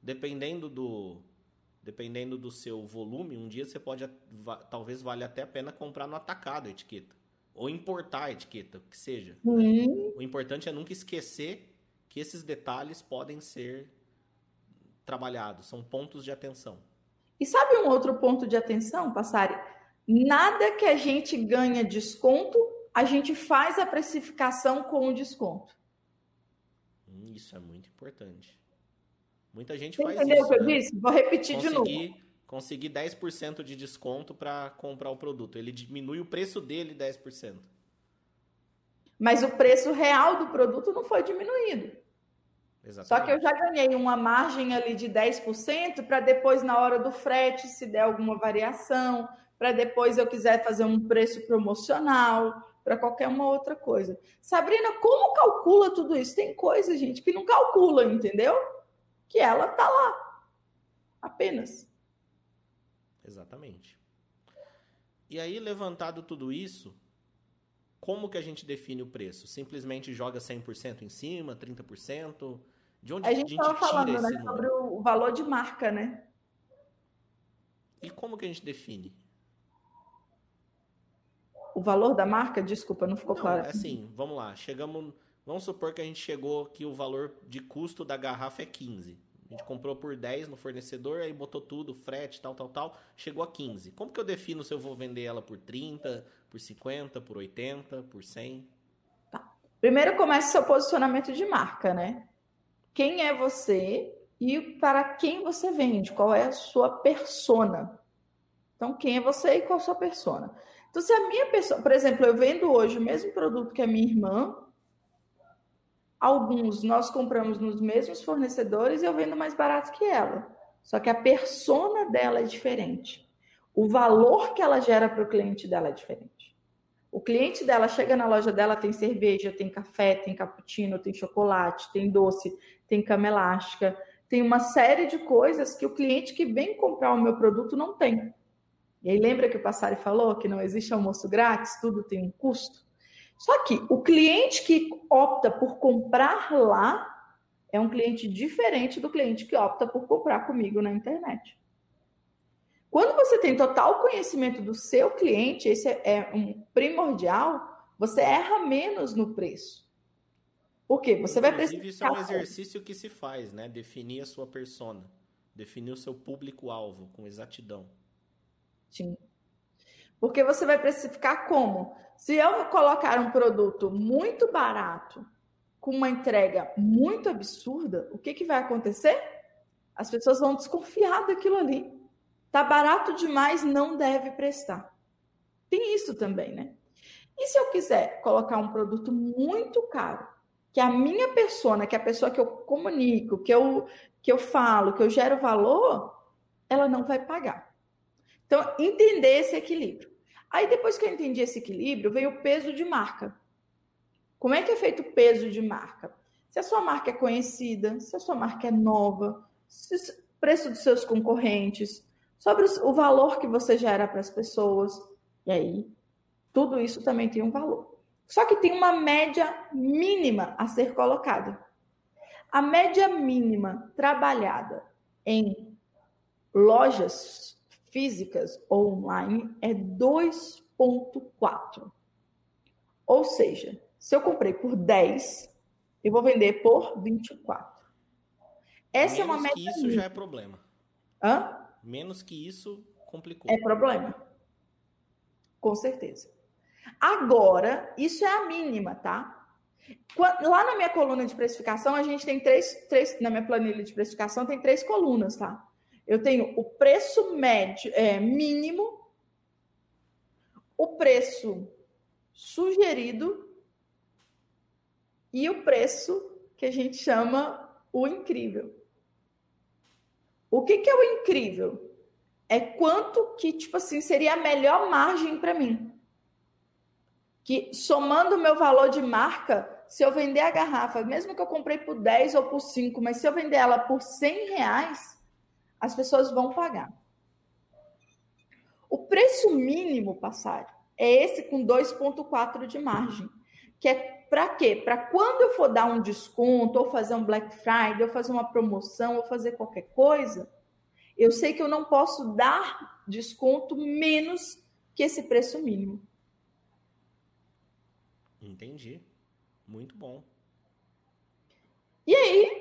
A: Dependendo do dependendo do seu volume, um dia você pode talvez valha até a pena comprar no atacado a etiqueta. Ou importar a etiqueta, que seja. Uhum. O importante é nunca esquecer que esses detalhes podem ser trabalhados, são pontos de atenção.
B: E sabe um outro ponto de atenção, Passari? Nada que a gente ganha desconto, a gente faz a precificação com o desconto.
A: Hum, isso é muito importante. Muita gente Você faz
B: entendeu
A: isso.
B: Entendeu o que eu né? disse? Vou repetir de novo
A: conseguir 10% de desconto para comprar o produto. Ele diminui o preço dele 10%.
B: Mas o preço real do produto não foi diminuído. Exatamente. Só que eu já ganhei uma margem ali de 10% para depois, na hora do frete, se der alguma variação, para depois eu quiser fazer um preço promocional, para qualquer uma outra coisa. Sabrina, como calcula tudo isso? Tem coisa, gente, que não calcula, entendeu? Que ela tá lá. Apenas.
A: Exatamente. E aí, levantado tudo isso, como que a gente define o preço? Simplesmente joga 100% em cima, 30%? De onde
B: a gente estava falando né, sobre o valor de marca, né?
A: E como que a gente define?
B: O valor da marca, desculpa, não ficou não, claro.
A: Assim, vamos lá, chegamos, vamos supor que a gente chegou que o valor de custo da garrafa é 15. A gente comprou por 10 no fornecedor, aí botou tudo, frete, tal, tal, tal, chegou a 15. Como que eu defino se eu vou vender ela por 30, por 50, por 80, por 100?
B: Tá. Primeiro começa seu posicionamento de marca, né? Quem é você e para quem você vende? Qual é a sua persona? Então, quem é você e qual a sua persona? Então, se a minha pessoa, por exemplo, eu vendo hoje o mesmo produto que a minha irmã, Alguns nós compramos nos mesmos fornecedores e eu vendo mais barato que ela. Só que a persona dela é diferente. O valor que ela gera para o cliente dela é diferente. O cliente dela chega na loja dela, tem cerveja, tem café, tem cappuccino, tem chocolate, tem doce, tem cama elástica, tem uma série de coisas que o cliente que vem comprar o meu produto não tem. E aí lembra que o Passari falou que não existe almoço grátis, tudo tem um custo? Só que o cliente que opta por comprar lá é um cliente diferente do cliente que opta por comprar comigo na internet. Quando você tem total conhecimento do seu cliente, esse é um primordial, você erra menos no preço. Por quê? Você vai precisar.
A: Isso é um exercício que se faz, né? Definir a sua persona, definir o seu público-alvo com exatidão.
B: Porque você vai precificar como? Se eu colocar um produto muito barato, com uma entrega muito absurda, o que, que vai acontecer? As pessoas vão desconfiar daquilo ali. Tá barato demais, não deve prestar. Tem isso também, né? E se eu quiser colocar um produto muito caro, que a minha persona, que é a pessoa que eu comunico, que eu que eu falo, que eu gero valor, ela não vai pagar. Então, entender esse equilíbrio. Aí, depois que eu entendi esse equilíbrio, veio o peso de marca. Como é que é feito o peso de marca? Se a sua marca é conhecida, se a sua marca é nova, se o preço dos seus concorrentes, sobre o valor que você gera para as pessoas. E aí, tudo isso também tem um valor. Só que tem uma média mínima a ser colocada. A média mínima trabalhada em lojas físicas ou online é 2,4. Ou seja, se eu comprei por 10, eu vou vender por 24.
A: Essa Menos é uma média. Que isso já é problema.
B: Hã?
A: Menos que isso complicou.
B: É problema. Com certeza. Agora, isso é a mínima, tá? Lá na minha coluna de precificação, a gente tem três, três na minha planilha de precificação tem três colunas, tá? Eu tenho o preço médio, é, mínimo, o preço sugerido e o preço que a gente chama o incrível. O que, que é o incrível? É quanto que, tipo assim, seria a melhor margem para mim. Que somando o meu valor de marca, se eu vender a garrafa, mesmo que eu comprei por 10 ou por 5, mas se eu vender ela por 100 reais, as pessoas vão pagar. O preço mínimo, passar é esse com 2,4 de margem, que é para quê? Para quando eu for dar um desconto, ou fazer um Black Friday, ou fazer uma promoção, ou fazer qualquer coisa, eu sei que eu não posso dar desconto menos que esse preço mínimo.
A: Entendi. Muito bom.
B: E aí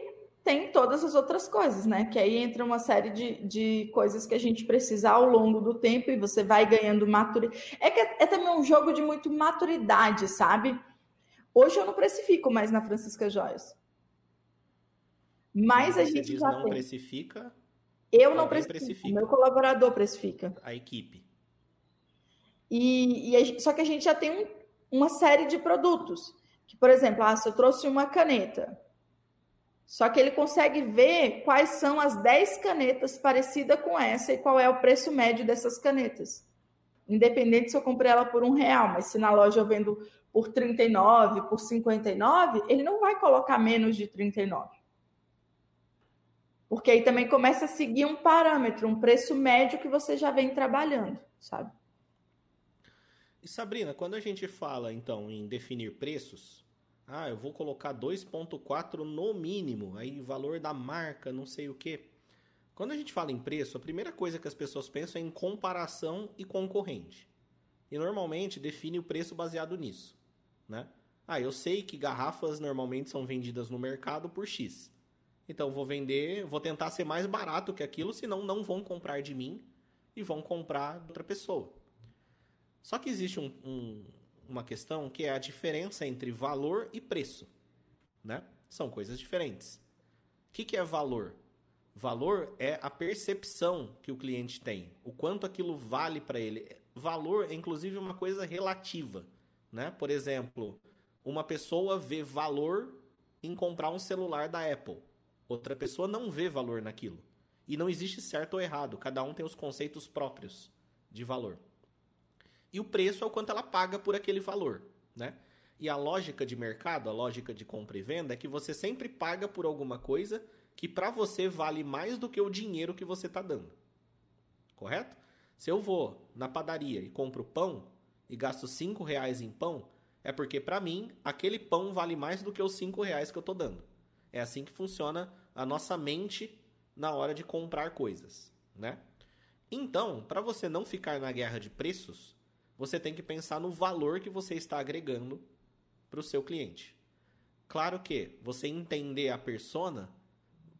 B: tem todas as outras coisas, né? Que aí entra uma série de, de coisas que a gente precisa ao longo do tempo e você vai ganhando maturidade. É que é, é também um jogo de muito maturidade, sabe? Hoje eu não precifico mais na Francisca Joias. Mas a gente já
A: não
B: tem.
A: precifica?
B: Eu não precifico. precifica. Meu colaborador precifica.
A: A equipe.
B: E, e a, só que a gente já tem um, uma série de produtos. Que, por exemplo, ah, se eu trouxe uma caneta, só que ele consegue ver quais são as 10 canetas parecidas com essa e qual é o preço médio dessas canetas. Independente se eu comprei ela por um real, mas se na loja eu vendo por 39, por 59, ele não vai colocar menos de 39. Porque aí também começa a seguir um parâmetro, um preço médio que você já vem trabalhando, sabe?
A: E Sabrina, quando a gente fala então em definir preços, ah, eu vou colocar 2.4 no mínimo, aí valor da marca, não sei o quê. Quando a gente fala em preço, a primeira coisa que as pessoas pensam é em comparação e concorrente. E normalmente define o preço baseado nisso né? Ah, eu sei que garrafas normalmente são vendidas no mercado por X. Então vou vender, vou tentar ser mais barato que aquilo, senão não vão comprar de mim e vão comprar de outra pessoa. Só que existe um, um, uma questão que é a diferença entre valor e preço, né? São coisas diferentes. O que, que é valor? Valor é a percepção que o cliente tem, o quanto aquilo vale para ele. Valor é inclusive uma coisa relativa. Né? Por exemplo, uma pessoa vê valor em comprar um celular da Apple. Outra pessoa não vê valor naquilo. E não existe certo ou errado, cada um tem os conceitos próprios de valor. E o preço é o quanto ela paga por aquele valor, né? E a lógica de mercado, a lógica de compra e venda é que você sempre paga por alguma coisa que para você vale mais do que o dinheiro que você está dando. Correto? Se eu vou na padaria e compro pão, e gasto 5 reais em pão, é porque para mim aquele pão vale mais do que os 5 reais que eu tô dando. É assim que funciona a nossa mente na hora de comprar coisas, né? Então, para você não ficar na guerra de preços, você tem que pensar no valor que você está agregando para o seu cliente. Claro que você entender a persona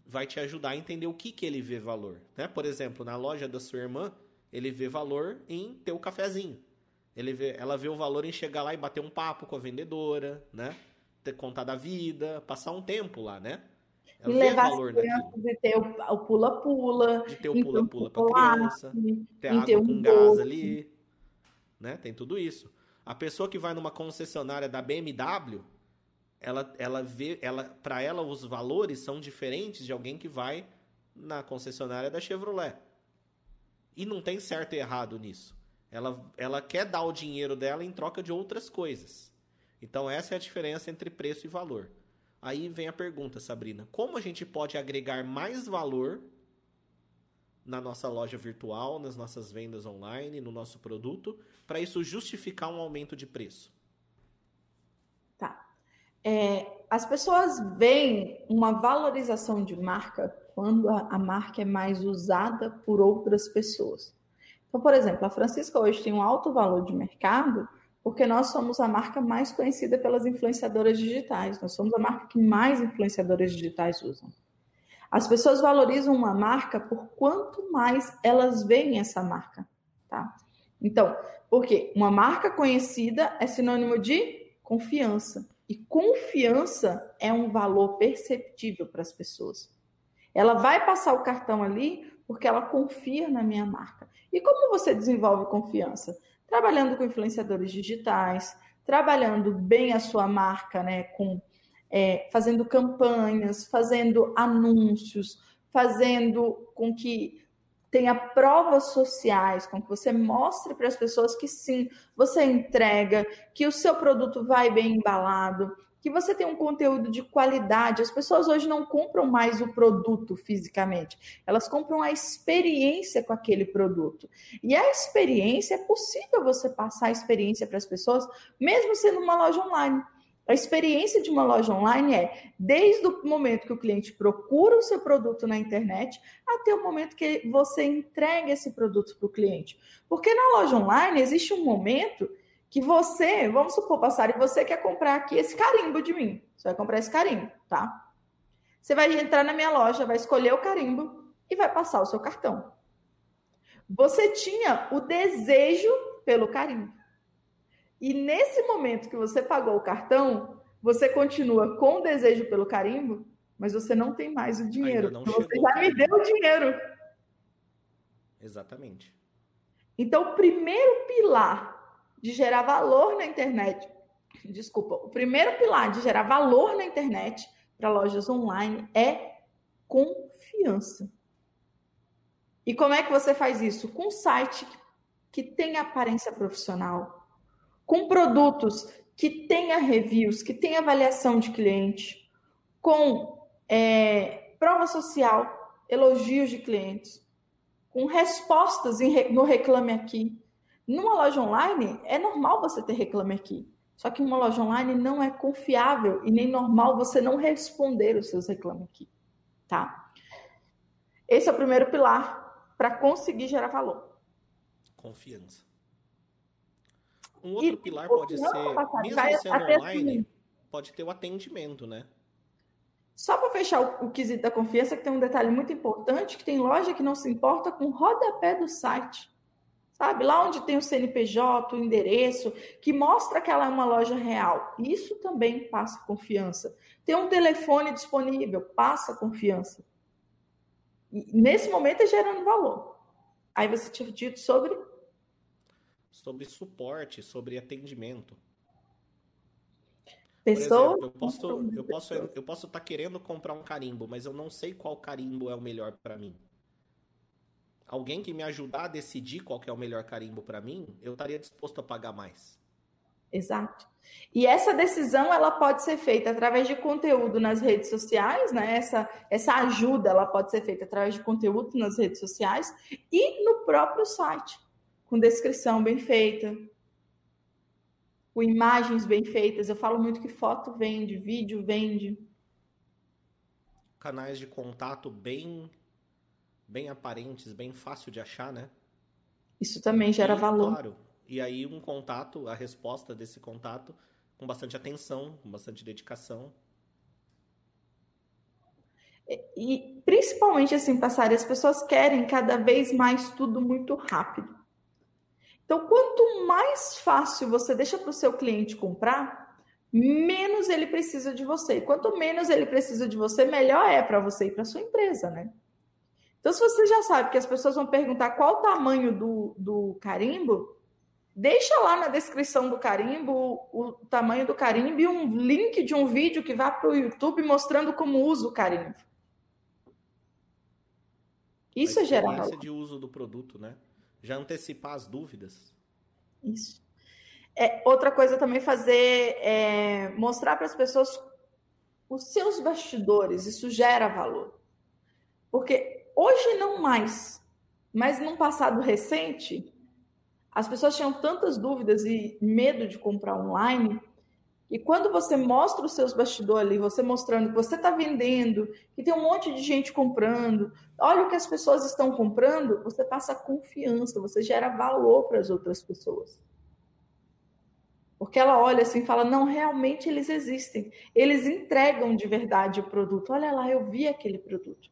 A: vai te ajudar a entender o que, que ele vê valor. Né? Por exemplo, na loja da sua irmã, ele vê valor em ter o cafezinho. Ele vê, ela vê o valor em chegar lá e bater um papo com a vendedora, né? Ter contar da vida, passar um tempo lá, né?
B: Ela levar valor as de ter o pula-pula.
A: De ter o pula-pula para criança. Ter água um com gás ali. Né? Tem tudo isso. A pessoa que vai numa concessionária da BMW, ela, ela vê, ela, para ela os valores são diferentes de alguém que vai na concessionária da Chevrolet. E não tem certo e errado nisso. Ela, ela quer dar o dinheiro dela em troca de outras coisas. Então essa é a diferença entre preço e valor. Aí vem a pergunta, Sabrina: como a gente pode agregar mais valor na nossa loja virtual, nas nossas vendas online, no nosso produto, para isso justificar um aumento de preço?
B: Tá. É, as pessoas veem uma valorização de marca quando a, a marca é mais usada por outras pessoas. Então, por exemplo, a Francisca hoje tem um alto valor de mercado porque nós somos a marca mais conhecida pelas influenciadoras digitais. Nós somos a marca que mais influenciadoras digitais usam. As pessoas valorizam uma marca por quanto mais elas veem essa marca, tá? Então, porque uma marca conhecida é sinônimo de confiança. E confiança é um valor perceptível para as pessoas. Ela vai passar o cartão ali porque ela confia na minha marca. E como você desenvolve confiança? Trabalhando com influenciadores digitais, trabalhando bem a sua marca, né, com é, fazendo campanhas, fazendo anúncios, fazendo com que tenha provas sociais, com que você mostre para as pessoas que sim, você entrega, que o seu produto vai bem embalado, que você tem um conteúdo de qualidade. As pessoas hoje não compram mais o produto fisicamente, elas compram a experiência com aquele produto. E a experiência, é possível você passar a experiência para as pessoas, mesmo sendo uma loja online. A experiência de uma loja online é desde o momento que o cliente procura o seu produto na internet até o momento que você entrega esse produto para o cliente. Porque na loja online existe um momento que você, vamos supor, passar e você quer comprar aqui esse carimbo de mim. Você vai comprar esse carimbo, tá? Você vai entrar na minha loja, vai escolher o carimbo e vai passar o seu cartão. Você tinha o desejo pelo carimbo. E nesse momento que você pagou o cartão, você continua com o desejo pelo carimbo, mas você não tem mais o dinheiro. Você já me deu o dinheiro.
A: Exatamente.
B: Então, o primeiro pilar de gerar valor na internet, desculpa, o primeiro pilar de gerar valor na internet para lojas online é confiança. E como é que você faz isso? Com um site que tem aparência profissional, com produtos que tenha reviews, que tenha avaliação de cliente, com é, prova social, elogios de clientes, com respostas em, no Reclame Aqui. Numa loja online, é normal você ter Reclame Aqui. Só que uma loja online não é confiável e nem normal você não responder os seus Reclame Aqui. Tá? Esse é o primeiro pilar para conseguir gerar valor.
A: Confiança. Um outro e, pilar pode ser, mesmo sendo online, assim, pode ter o atendimento, né?
B: Só para fechar o, o quesito da confiança, que tem um detalhe muito importante, que tem loja que não se importa com o rodapé do site. Sabe? Lá onde tem o CNPJ, o endereço, que mostra que ela é uma loja real. Isso também passa confiança. Tem um telefone disponível, passa confiança. E nesse momento é gerando valor. Aí você tinha dito sobre
A: sobre suporte, sobre atendimento.
B: Pessoa?
A: Exemplo, eu posso eu posso eu posso estar tá querendo comprar um carimbo, mas eu não sei qual carimbo é o melhor para mim. Alguém que me ajudar a decidir qual é o melhor carimbo para mim, eu estaria disposto a pagar mais.
B: Exato. E essa decisão ela pode ser feita através de conteúdo nas redes sociais, né? Essa, essa ajuda ela pode ser feita através de conteúdo nas redes sociais e no próprio site com descrição bem feita, com imagens bem feitas. Eu falo muito que foto vende, vídeo vende.
A: Canais de contato bem bem aparentes, bem fácil de achar, né?
B: Isso também gera e, valor.
A: Claro. E aí um contato, a resposta desse contato com bastante atenção, com bastante dedicação.
B: E principalmente assim, passar, as pessoas querem cada vez mais tudo muito rápido. Então, quanto mais fácil você deixa para o seu cliente comprar, menos ele precisa de você. E quanto menos ele precisa de você, melhor é para você e para sua empresa, né? Então, se você já sabe que as pessoas vão perguntar qual o tamanho do, do carimbo, Deixa lá na descrição do carimbo o, tamanho do carimbo e um link de um vídeo que vá para o YouTube mostrando como usa o carimbo. Isso é gerar valor.
A: de uso do produto, né? Já antecipar as dúvidas.
B: Isso. É, outra coisa também fazer é mostrar para as pessoas os seus bastidores. Isso gera valor. Porque hoje não mais, mas num passado recente, as pessoas tinham tantas dúvidas e medo de comprar online. E quando você mostra os seus bastidores ali, você mostrando que você está vendendo, que tem um monte de gente comprando, olha o que as pessoas estão comprando, você passa confiança, você gera valor para as outras pessoas. Porque ela olha assim e fala: não, realmente eles existem. Eles entregam de verdade o produto. Olha lá, eu vi aquele produto.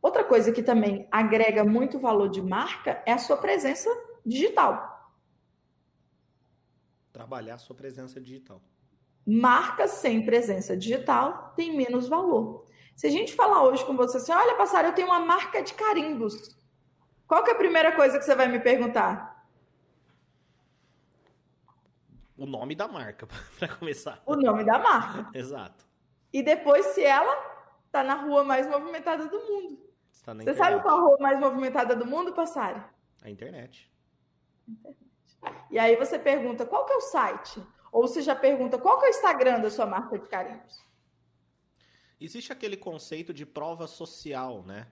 B: Outra coisa que também agrega muito valor de marca é a sua presença digital.
A: Trabalhar a sua presença digital.
B: Marca sem presença digital tem menos valor. Se a gente falar hoje com você assim, olha, passar, eu tenho uma marca de carimbos. Qual que é a primeira coisa que você vai me perguntar?
A: O nome da marca, para começar.
B: O nome da marca.
A: Exato.
B: E depois, se ela tá na rua mais movimentada do mundo. Tá Você internet. sabe qual a rua mais movimentada do mundo, Passari?
A: A internet.
B: internet. E aí você pergunta, qual que é o site? Ou você já pergunta, qual que é o Instagram da sua marca de carimbos?
A: Existe aquele conceito de prova social, né?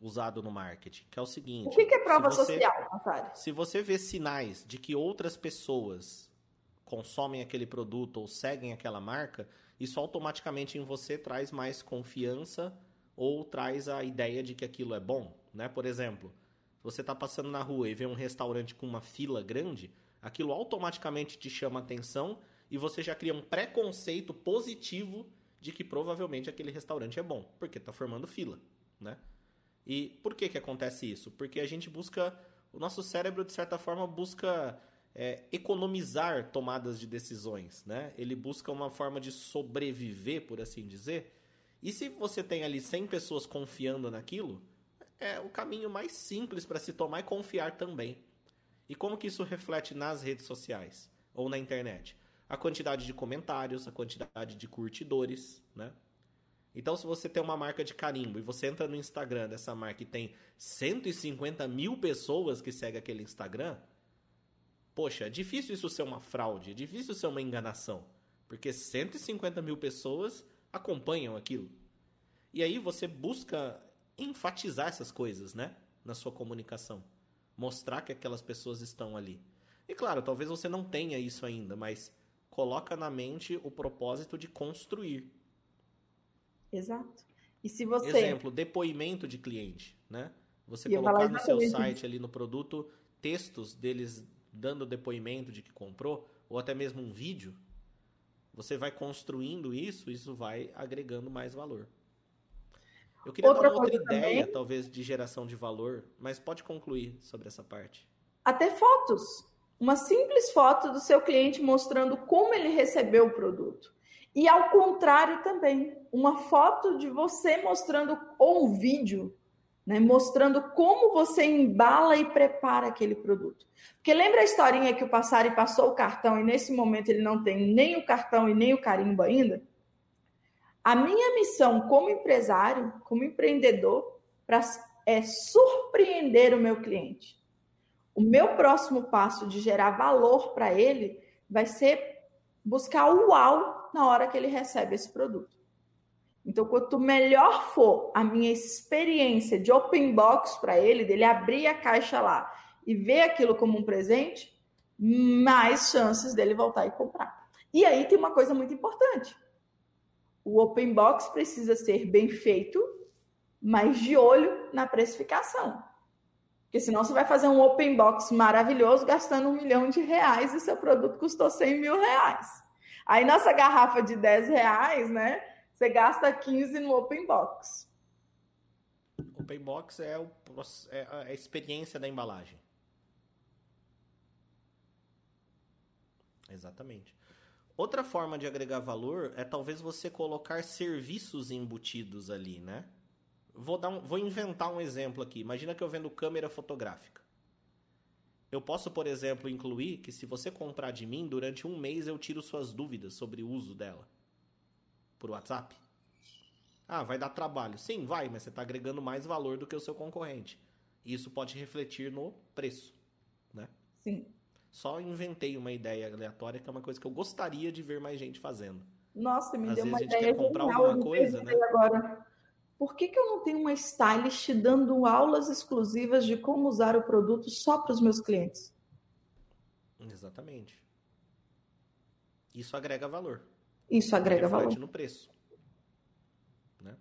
A: Usado no marketing, que é o seguinte.
B: O que, que é prova você, social, Passari?
A: Se você vê sinais de que outras pessoas consomem aquele produto ou seguem aquela marca, isso automaticamente em você traz mais confiança ou traz a ideia de que aquilo é bom, né? Por exemplo, você está passando na rua e vê um restaurante com uma fila grande, aquilo automaticamente te chama atenção e você já cria um preconceito positivo de que provavelmente aquele restaurante é bom, porque está formando fila, né? E por que que acontece isso? Porque a gente busca, o nosso cérebro de certa forma busca é, economizar tomadas de decisões, né? Ele busca uma forma de sobreviver, por assim dizer, e se você tem ali 100 pessoas confiando naquilo, é o caminho mais simples para se tomar e confiar também. E como que isso reflete nas redes sociais ou na internet? A quantidade de comentários, a quantidade de curtidores, né? Então, se você tem uma marca de carimbo e você entra no Instagram dessa marca e tem 150 mil pessoas que seguem aquele Instagram, poxa, é difícil isso ser uma fraude, é difícil ser uma enganação. Porque 150 mil pessoas acompanham aquilo. E aí você busca enfatizar essas coisas, né? Na sua comunicação. Mostrar que aquelas pessoas estão ali. E claro, talvez você não tenha isso ainda, mas coloca na mente o propósito de construir.
B: Exato. E se você.
A: Exemplo, depoimento de cliente, né? Você colocar no seu site ali no produto textos deles dando depoimento de que comprou, ou até mesmo um vídeo, você vai construindo isso, isso vai agregando mais valor. Eu queria outra dar uma outra ideia, também, talvez, de geração de valor, mas pode concluir sobre essa parte.
B: Até fotos. Uma simples foto do seu cliente mostrando como ele recebeu o produto. E ao contrário também, uma foto de você mostrando, ou um vídeo né, mostrando como você embala e prepara aquele produto. Porque lembra a historinha que o Passari passou o cartão e nesse momento ele não tem nem o cartão e nem o carimbo ainda? A minha missão como empresário, como empreendedor, pra, é surpreender o meu cliente. O meu próximo passo de gerar valor para ele vai ser buscar o uau na hora que ele recebe esse produto. Então, quanto melhor for a minha experiência de open box para ele, dele abrir a caixa lá e ver aquilo como um presente, mais chances dele voltar e comprar. E aí tem uma coisa muito importante. O open box precisa ser bem feito, mas de olho na precificação. Porque senão você vai fazer um open box maravilhoso gastando um milhão de reais e seu produto custou 100 mil reais. Aí nossa garrafa de 10 reais, né? Você gasta 15 no open box.
A: Open box é, o, é a experiência da embalagem. Exatamente. Outra forma de agregar valor é talvez você colocar serviços embutidos ali, né? Vou, dar um, vou inventar um exemplo aqui. Imagina que eu vendo câmera fotográfica. Eu posso, por exemplo, incluir que se você comprar de mim, durante um mês eu tiro suas dúvidas sobre o uso dela. Por WhatsApp. Ah, vai dar trabalho. Sim, vai, mas você está agregando mais valor do que o seu concorrente. Isso pode refletir no preço, né?
B: Sim.
A: Só inventei uma ideia aleatória que é uma coisa que eu gostaria de ver mais gente fazendo.
B: Nossa, me
A: Às
B: deu
A: vezes
B: uma
A: a gente
B: ideia
A: quer comprar
B: genial,
A: alguma coisa,
B: pensei agora. Por que, que eu não tenho uma stylist dando aulas exclusivas de como usar o produto só para os meus clientes?
A: Exatamente. Isso agrega valor.
B: Isso agrega valor.
A: no preço. Né?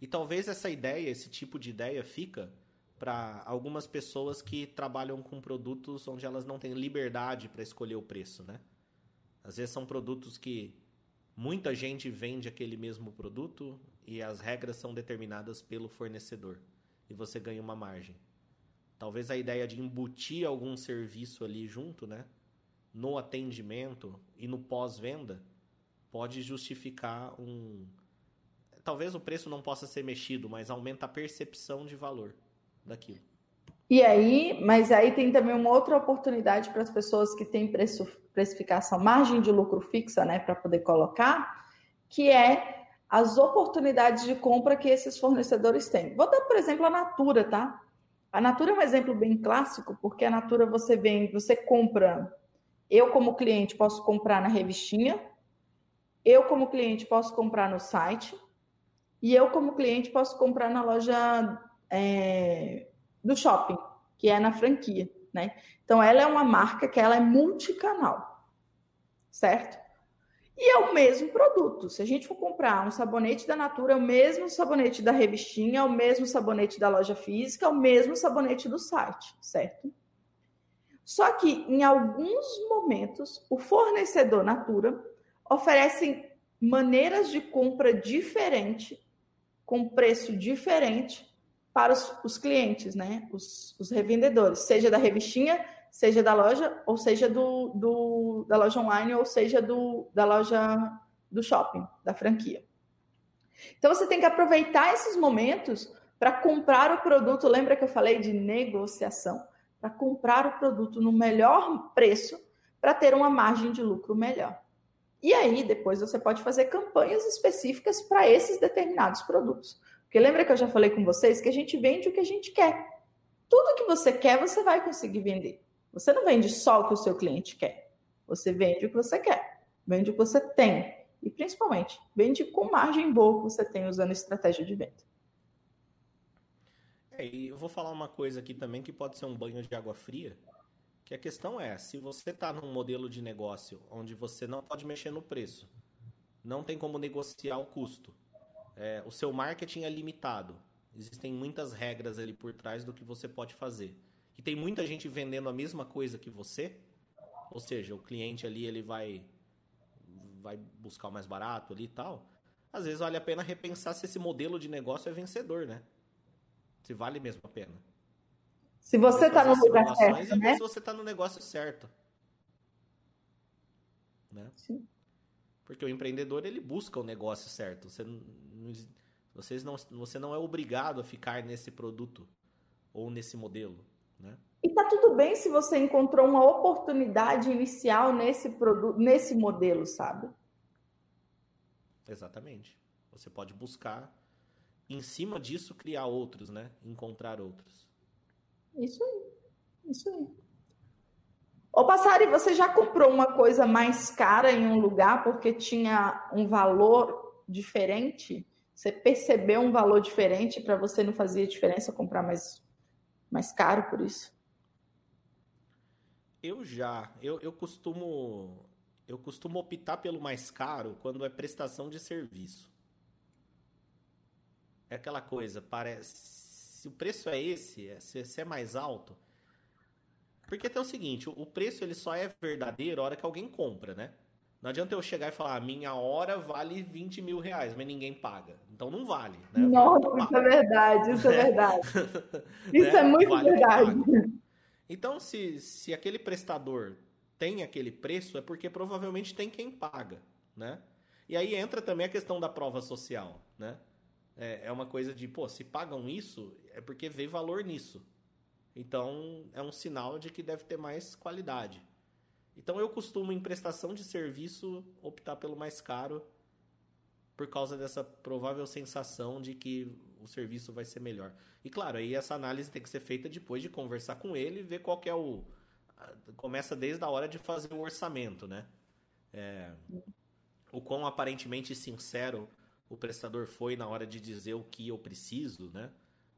A: E talvez essa ideia, esse tipo de ideia fica para algumas pessoas que trabalham com produtos onde elas não têm liberdade para escolher o preço, né? Às vezes são produtos que muita gente vende aquele mesmo produto e as regras são determinadas pelo fornecedor e você ganha uma margem. Talvez a ideia de embutir algum serviço ali junto, né? No atendimento e no pós-venda pode justificar um. Talvez o preço não possa ser mexido, mas aumenta a percepção de valor daquilo.
B: E aí, mas aí tem também uma outra oportunidade para as pessoas que têm preço, precificação, margem de lucro fixa, né, para poder colocar, que é as oportunidades de compra que esses fornecedores têm. Vou dar, por exemplo, a Natura, tá? A Natura é um exemplo bem clássico, porque a Natura você vem, você compra, eu como cliente posso comprar na revistinha, eu como cliente posso comprar no site, e eu como cliente posso comprar na loja é, do shopping, que é na franquia, né? Então ela é uma marca que ela é multicanal, certo? E é o mesmo produto. Se a gente for comprar um sabonete da Natura, é o mesmo sabonete da revistinha, é o mesmo sabonete da loja física, é o mesmo sabonete do site, certo? Só que em alguns momentos o fornecedor Natura oferece maneiras de compra diferente, com preço diferente para os, os clientes, né? Os, os, revendedores, seja da revistinha, seja da loja, ou seja do, do, da loja online, ou seja do, da loja do shopping, da franquia. Então você tem que aproveitar esses momentos para comprar o produto. Lembra que eu falei de negociação? Para comprar o produto no melhor preço para ter uma margem de lucro melhor. E aí, depois você pode fazer campanhas específicas para esses determinados produtos. Porque lembra que eu já falei com vocês que a gente vende o que a gente quer. Tudo que você quer, você vai conseguir vender. Você não vende só o que o seu cliente quer. Você vende o que você quer. Vende o que você tem. E principalmente, vende com margem boa que você tem usando estratégia de venda.
A: É, e eu vou falar uma coisa aqui também que pode ser um banho de água fria. Que a questão é, se você está num modelo de negócio onde você não pode mexer no preço, não tem como negociar o custo, é, o seu marketing é limitado. Existem muitas regras ali por trás do que você pode fazer. E tem muita gente vendendo a mesma coisa que você. Ou seja, o cliente ali ele vai vai buscar o mais barato ali e tal. Às vezes vale a pena repensar se esse modelo de negócio é vencedor, né? Se vale mesmo a pena.
B: Se você está no lugar certo, né?
A: Se você está no negócio certo. Né?
B: Sim.
A: Porque o empreendedor ele busca o negócio certo. Você não, vocês não, você não é obrigado a ficar nesse produto ou nesse modelo, né?
B: E tá tudo bem se você encontrou uma oportunidade inicial nesse produto, nesse modelo, sabe?
A: Exatamente. Você pode buscar em cima disso criar outros, né? Encontrar outros.
B: Isso aí. Isso aí. Ô, Passari, você já comprou uma coisa mais cara em um lugar porque tinha um valor diferente? Você percebeu um valor diferente para você não fazia diferença comprar mais, mais caro por isso?
A: Eu já. Eu, eu costumo. Eu costumo optar pelo mais caro quando é prestação de serviço. É aquela coisa, parece. Se o preço é esse, é, se é mais alto, porque tem o seguinte, o preço ele só é verdadeiro a hora que alguém compra, né? Não adianta eu chegar e falar, minha hora vale 20 mil reais, mas ninguém paga. Então não vale. Né?
B: Nossa, isso é verdade, isso é verdade. isso né? é muito vale verdade.
A: Então, se, se aquele prestador tem aquele preço, é porque provavelmente tem quem paga, né? E aí entra também a questão da prova social, né? É, é uma coisa de, pô, se pagam isso, é porque vê valor nisso. Então é um sinal de que deve ter mais qualidade. Então eu costumo, em prestação de serviço, optar pelo mais caro por causa dessa provável sensação de que o serviço vai ser melhor. E claro, aí essa análise tem que ser feita depois de conversar com ele e ver qual é o. Começa desde a hora de fazer o orçamento, né? É, o quão aparentemente sincero o prestador foi na hora de dizer o que eu preciso, né?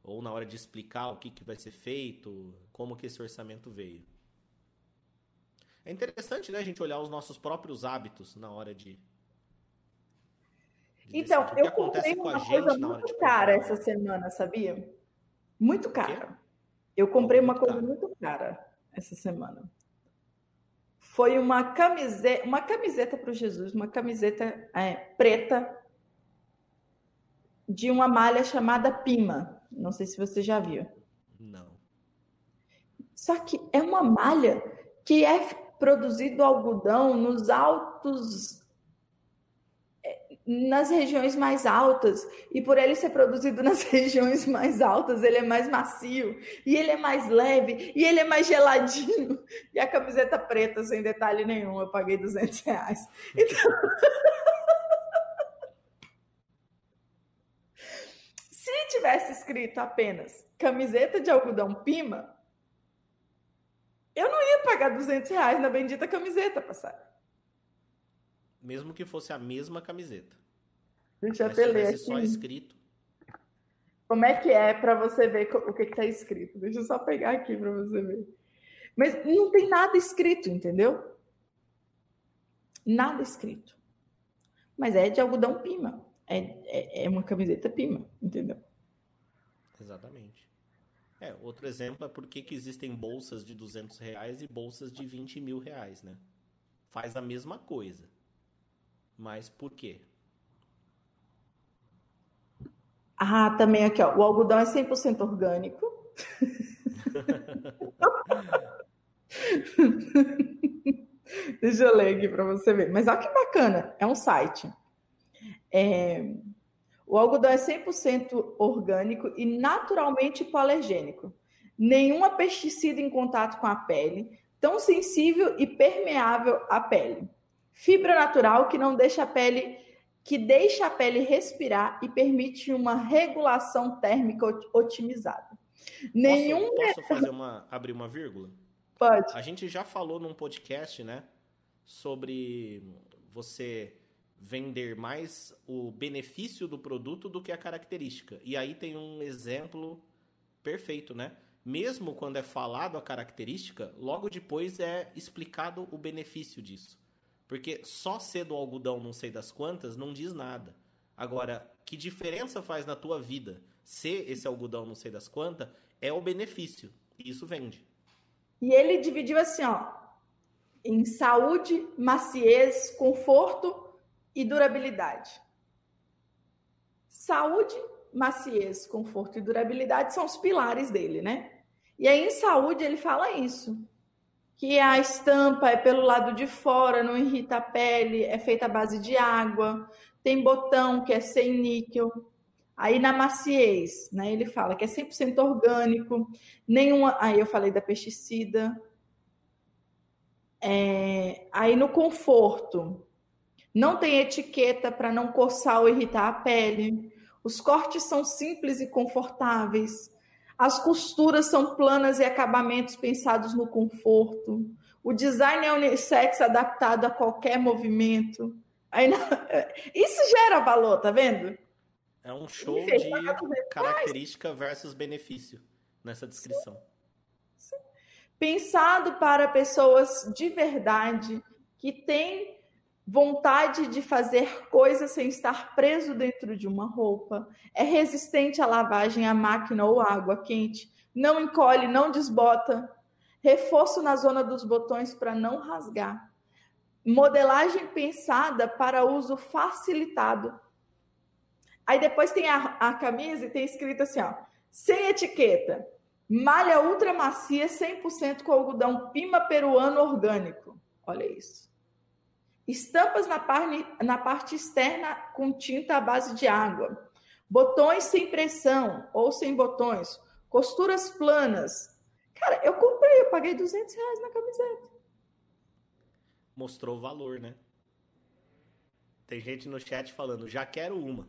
A: Ou na hora de explicar o que, que vai ser feito, como que esse orçamento veio. É interessante, né, a gente olhar os nossos próprios hábitos na hora de.
B: de então, eu comprei uma coisa muito cara essa semana, sabia? Muito cara. Eu comprei muito uma coisa cara. muito cara essa semana. Foi uma camiseta, uma camiseta para o Jesus, uma camiseta é, preta de uma malha chamada Pima. Não sei se você já viu.
A: Não.
B: Só que é uma malha que é produzido algodão nos altos é, nas regiões mais altas. E por ele ser produzido nas regiões mais altas ele é mais macio. E ele é mais leve. E ele é mais geladinho. E a camiseta preta sem detalhe nenhum eu paguei 200 reais. então se tivesse escrito apenas camiseta de algodão Pima eu não ia pagar 200 reais na bendita camiseta, passada.
A: Mesmo que fosse a mesma camiseta.
B: Deixa eu até ler aqui.
A: só escrito.
B: Como é que é para você ver o que está escrito? Deixa eu só pegar aqui para você ver. Mas não tem nada escrito, entendeu? Nada escrito. Mas é de algodão pima. É, é, é uma camiseta pima, entendeu?
A: Exatamente. É, outro exemplo é por que, que existem bolsas de 200 reais e bolsas de 20 mil reais, né? Faz a mesma coisa. Mas por quê?
B: Ah, também aqui, ó. O algodão é 100% orgânico. Deixa eu ler aqui para você ver. Mas olha que bacana. É um site. É, o algodão é 100% orgânico e naturalmente hipoalergênico. Nenhuma pesticida em contato com a pele, tão sensível e permeável à pele. Fibra natural que não deixa a pele que deixa a pele respirar e permite uma regulação térmica otimizada.
A: Nenhum posso, posso fazer uma abrir uma vírgula?
B: Pode.
A: A gente já falou num podcast, né, sobre você vender mais o benefício do produto do que a característica. E aí tem um exemplo perfeito, né? Mesmo quando é falado a característica, logo depois é explicado o benefício disso. Porque só ser do algodão não sei das quantas não diz nada. Agora, que diferença faz na tua vida ser esse algodão não sei das quantas é o benefício. E isso vende.
B: E ele dividiu assim, ó, em saúde, maciez, conforto e durabilidade. Saúde, maciez, conforto e durabilidade são os pilares dele, né? E aí em saúde ele fala isso, que a estampa é pelo lado de fora, não irrita a pele, é feita à base de água, tem botão que é sem níquel. Aí na maciez, né, ele fala que é 100% orgânico, nenhuma, aí eu falei da pesticida. É, aí no conforto, não tem etiqueta para não coçar ou irritar a pele. Os cortes são simples e confortáveis. As costuras são planas e acabamentos pensados no conforto. O design é unissex adaptado a qualquer movimento. Aí, isso gera valor, tá vendo?
A: É um show de característica versus benefício nessa descrição.
B: Sim. Sim. Pensado para pessoas de verdade que têm vontade de fazer coisas sem estar preso dentro de uma roupa, é resistente à lavagem à máquina ou água quente, não encolhe, não desbota, reforço na zona dos botões para não rasgar, modelagem pensada para uso facilitado. Aí depois tem a, a camisa e tem escrito assim, ó, sem etiqueta, malha ultra macia 100% com algodão pima peruano orgânico. Olha isso. Estampas na, parte, na parte externa com tinta à base de água. Botões sem pressão ou sem botões. Costuras planas. Cara, eu comprei, eu paguei 200 reais na camiseta.
A: Mostrou o valor, né? Tem gente no chat falando, já quero uma.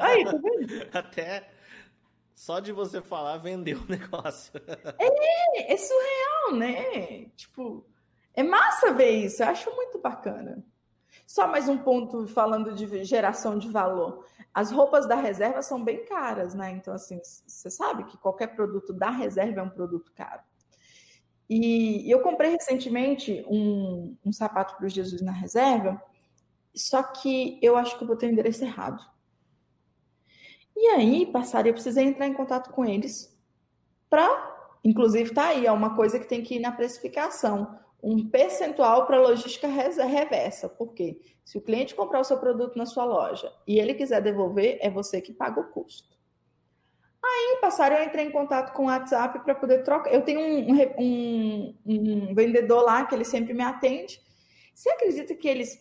B: Aí, tá vendo?
A: Até só de você falar, vendeu o negócio.
B: É, é surreal, né? Tipo, é massa ver isso, eu acho muito bacana. Só mais um ponto falando de geração de valor. As roupas da reserva são bem caras, né? Então, assim, você sabe que qualquer produto da reserva é um produto caro. E eu comprei recentemente um, um sapato para o Jesus na reserva, só que eu acho que eu botei o endereço errado. E aí, passaria, eu precisei entrar em contato com eles para, inclusive, tá aí, é uma coisa que tem que ir na precificação um percentual para logística reversa. Por quê? Se o cliente comprar o seu produto na sua loja e ele quiser devolver, é você que paga o custo. Aí, passaram, eu entrei em contato com o WhatsApp para poder trocar. Eu tenho um, um, um, vendedor lá que ele sempre me atende. Você acredita que eles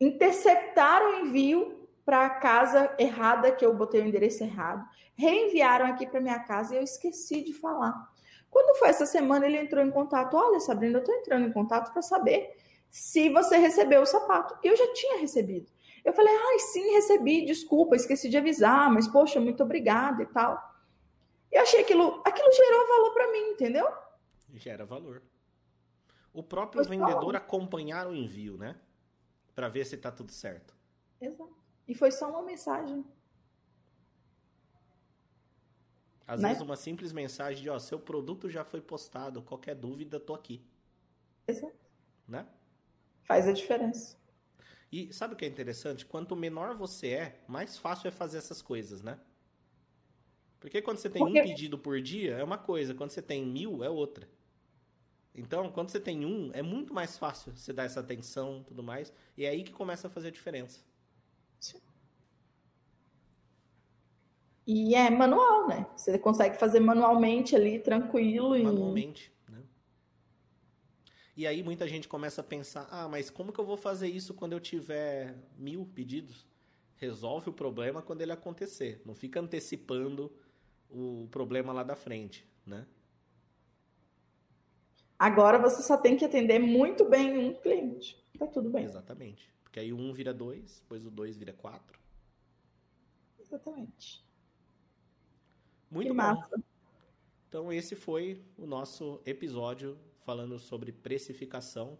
B: interceptaram o envio para a casa errada, que eu botei o endereço errado, reenviaram aqui para minha casa e eu esqueci de falar. Quando foi essa semana, ele entrou em contato. Olha, Sabrina, eu estou entrando em contato para saber se você recebeu o sapato. Eu já tinha recebido. Eu falei, ai, sim, recebi, desculpa, esqueci de avisar, mas poxa, muito obrigada e tal. E achei aquilo, aquilo gerou valor para mim, entendeu?
A: Gera valor. O próprio foi vendedor só... acompanhar o envio, né? Para ver se tá tudo certo.
B: Exato. E foi só uma mensagem.
A: Às né? vezes uma simples mensagem de, ó, seu produto já foi postado, qualquer dúvida, tô aqui.
B: Exato.
A: Né?
B: Faz a diferença.
A: E sabe o que é interessante? Quanto menor você é, mais fácil é fazer essas coisas, né? Porque quando você tem Porque... um pedido por dia, é uma coisa. Quando você tem mil, é outra. Então, quando você tem um, é muito mais fácil você dar essa atenção tudo mais. E é aí que começa a fazer a diferença.
B: E é manual, né? Você consegue fazer manualmente ali, tranquilo.
A: E... Manualmente, né? E aí muita gente começa a pensar, ah, mas como que eu vou fazer isso quando eu tiver mil pedidos? Resolve o problema quando ele acontecer. Não fica antecipando o problema lá da frente, né?
B: Agora você só tem que atender muito bem um cliente. Tá tudo bem.
A: Exatamente. Porque aí o um vira dois, depois o dois vira quatro.
B: Exatamente.
A: Muito que bom. Massa. Então esse foi o nosso episódio falando sobre precificação.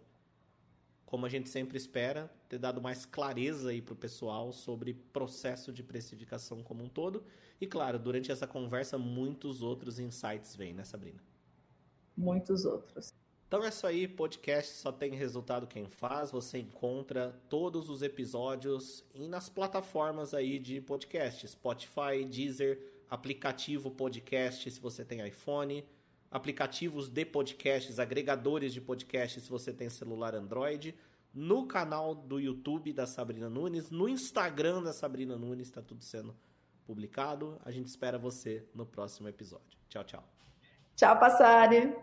A: Como a gente sempre espera, ter dado mais clareza aí para o pessoal sobre processo de precificação como um todo. E claro, durante essa conversa, muitos outros insights vêm, né, Sabrina?
B: Muitos outros.
A: Então é isso aí, podcast só tem resultado quem faz. Você encontra todos os episódios e nas plataformas aí de podcast, Spotify, Deezer, aplicativo podcast se você tem iPhone, aplicativos de podcasts, agregadores de podcasts se você tem celular Android, no canal do YouTube da Sabrina Nunes, no Instagram da Sabrina Nunes, está tudo sendo publicado. A gente espera você no próximo episódio. Tchau, tchau.
B: Tchau, Passari.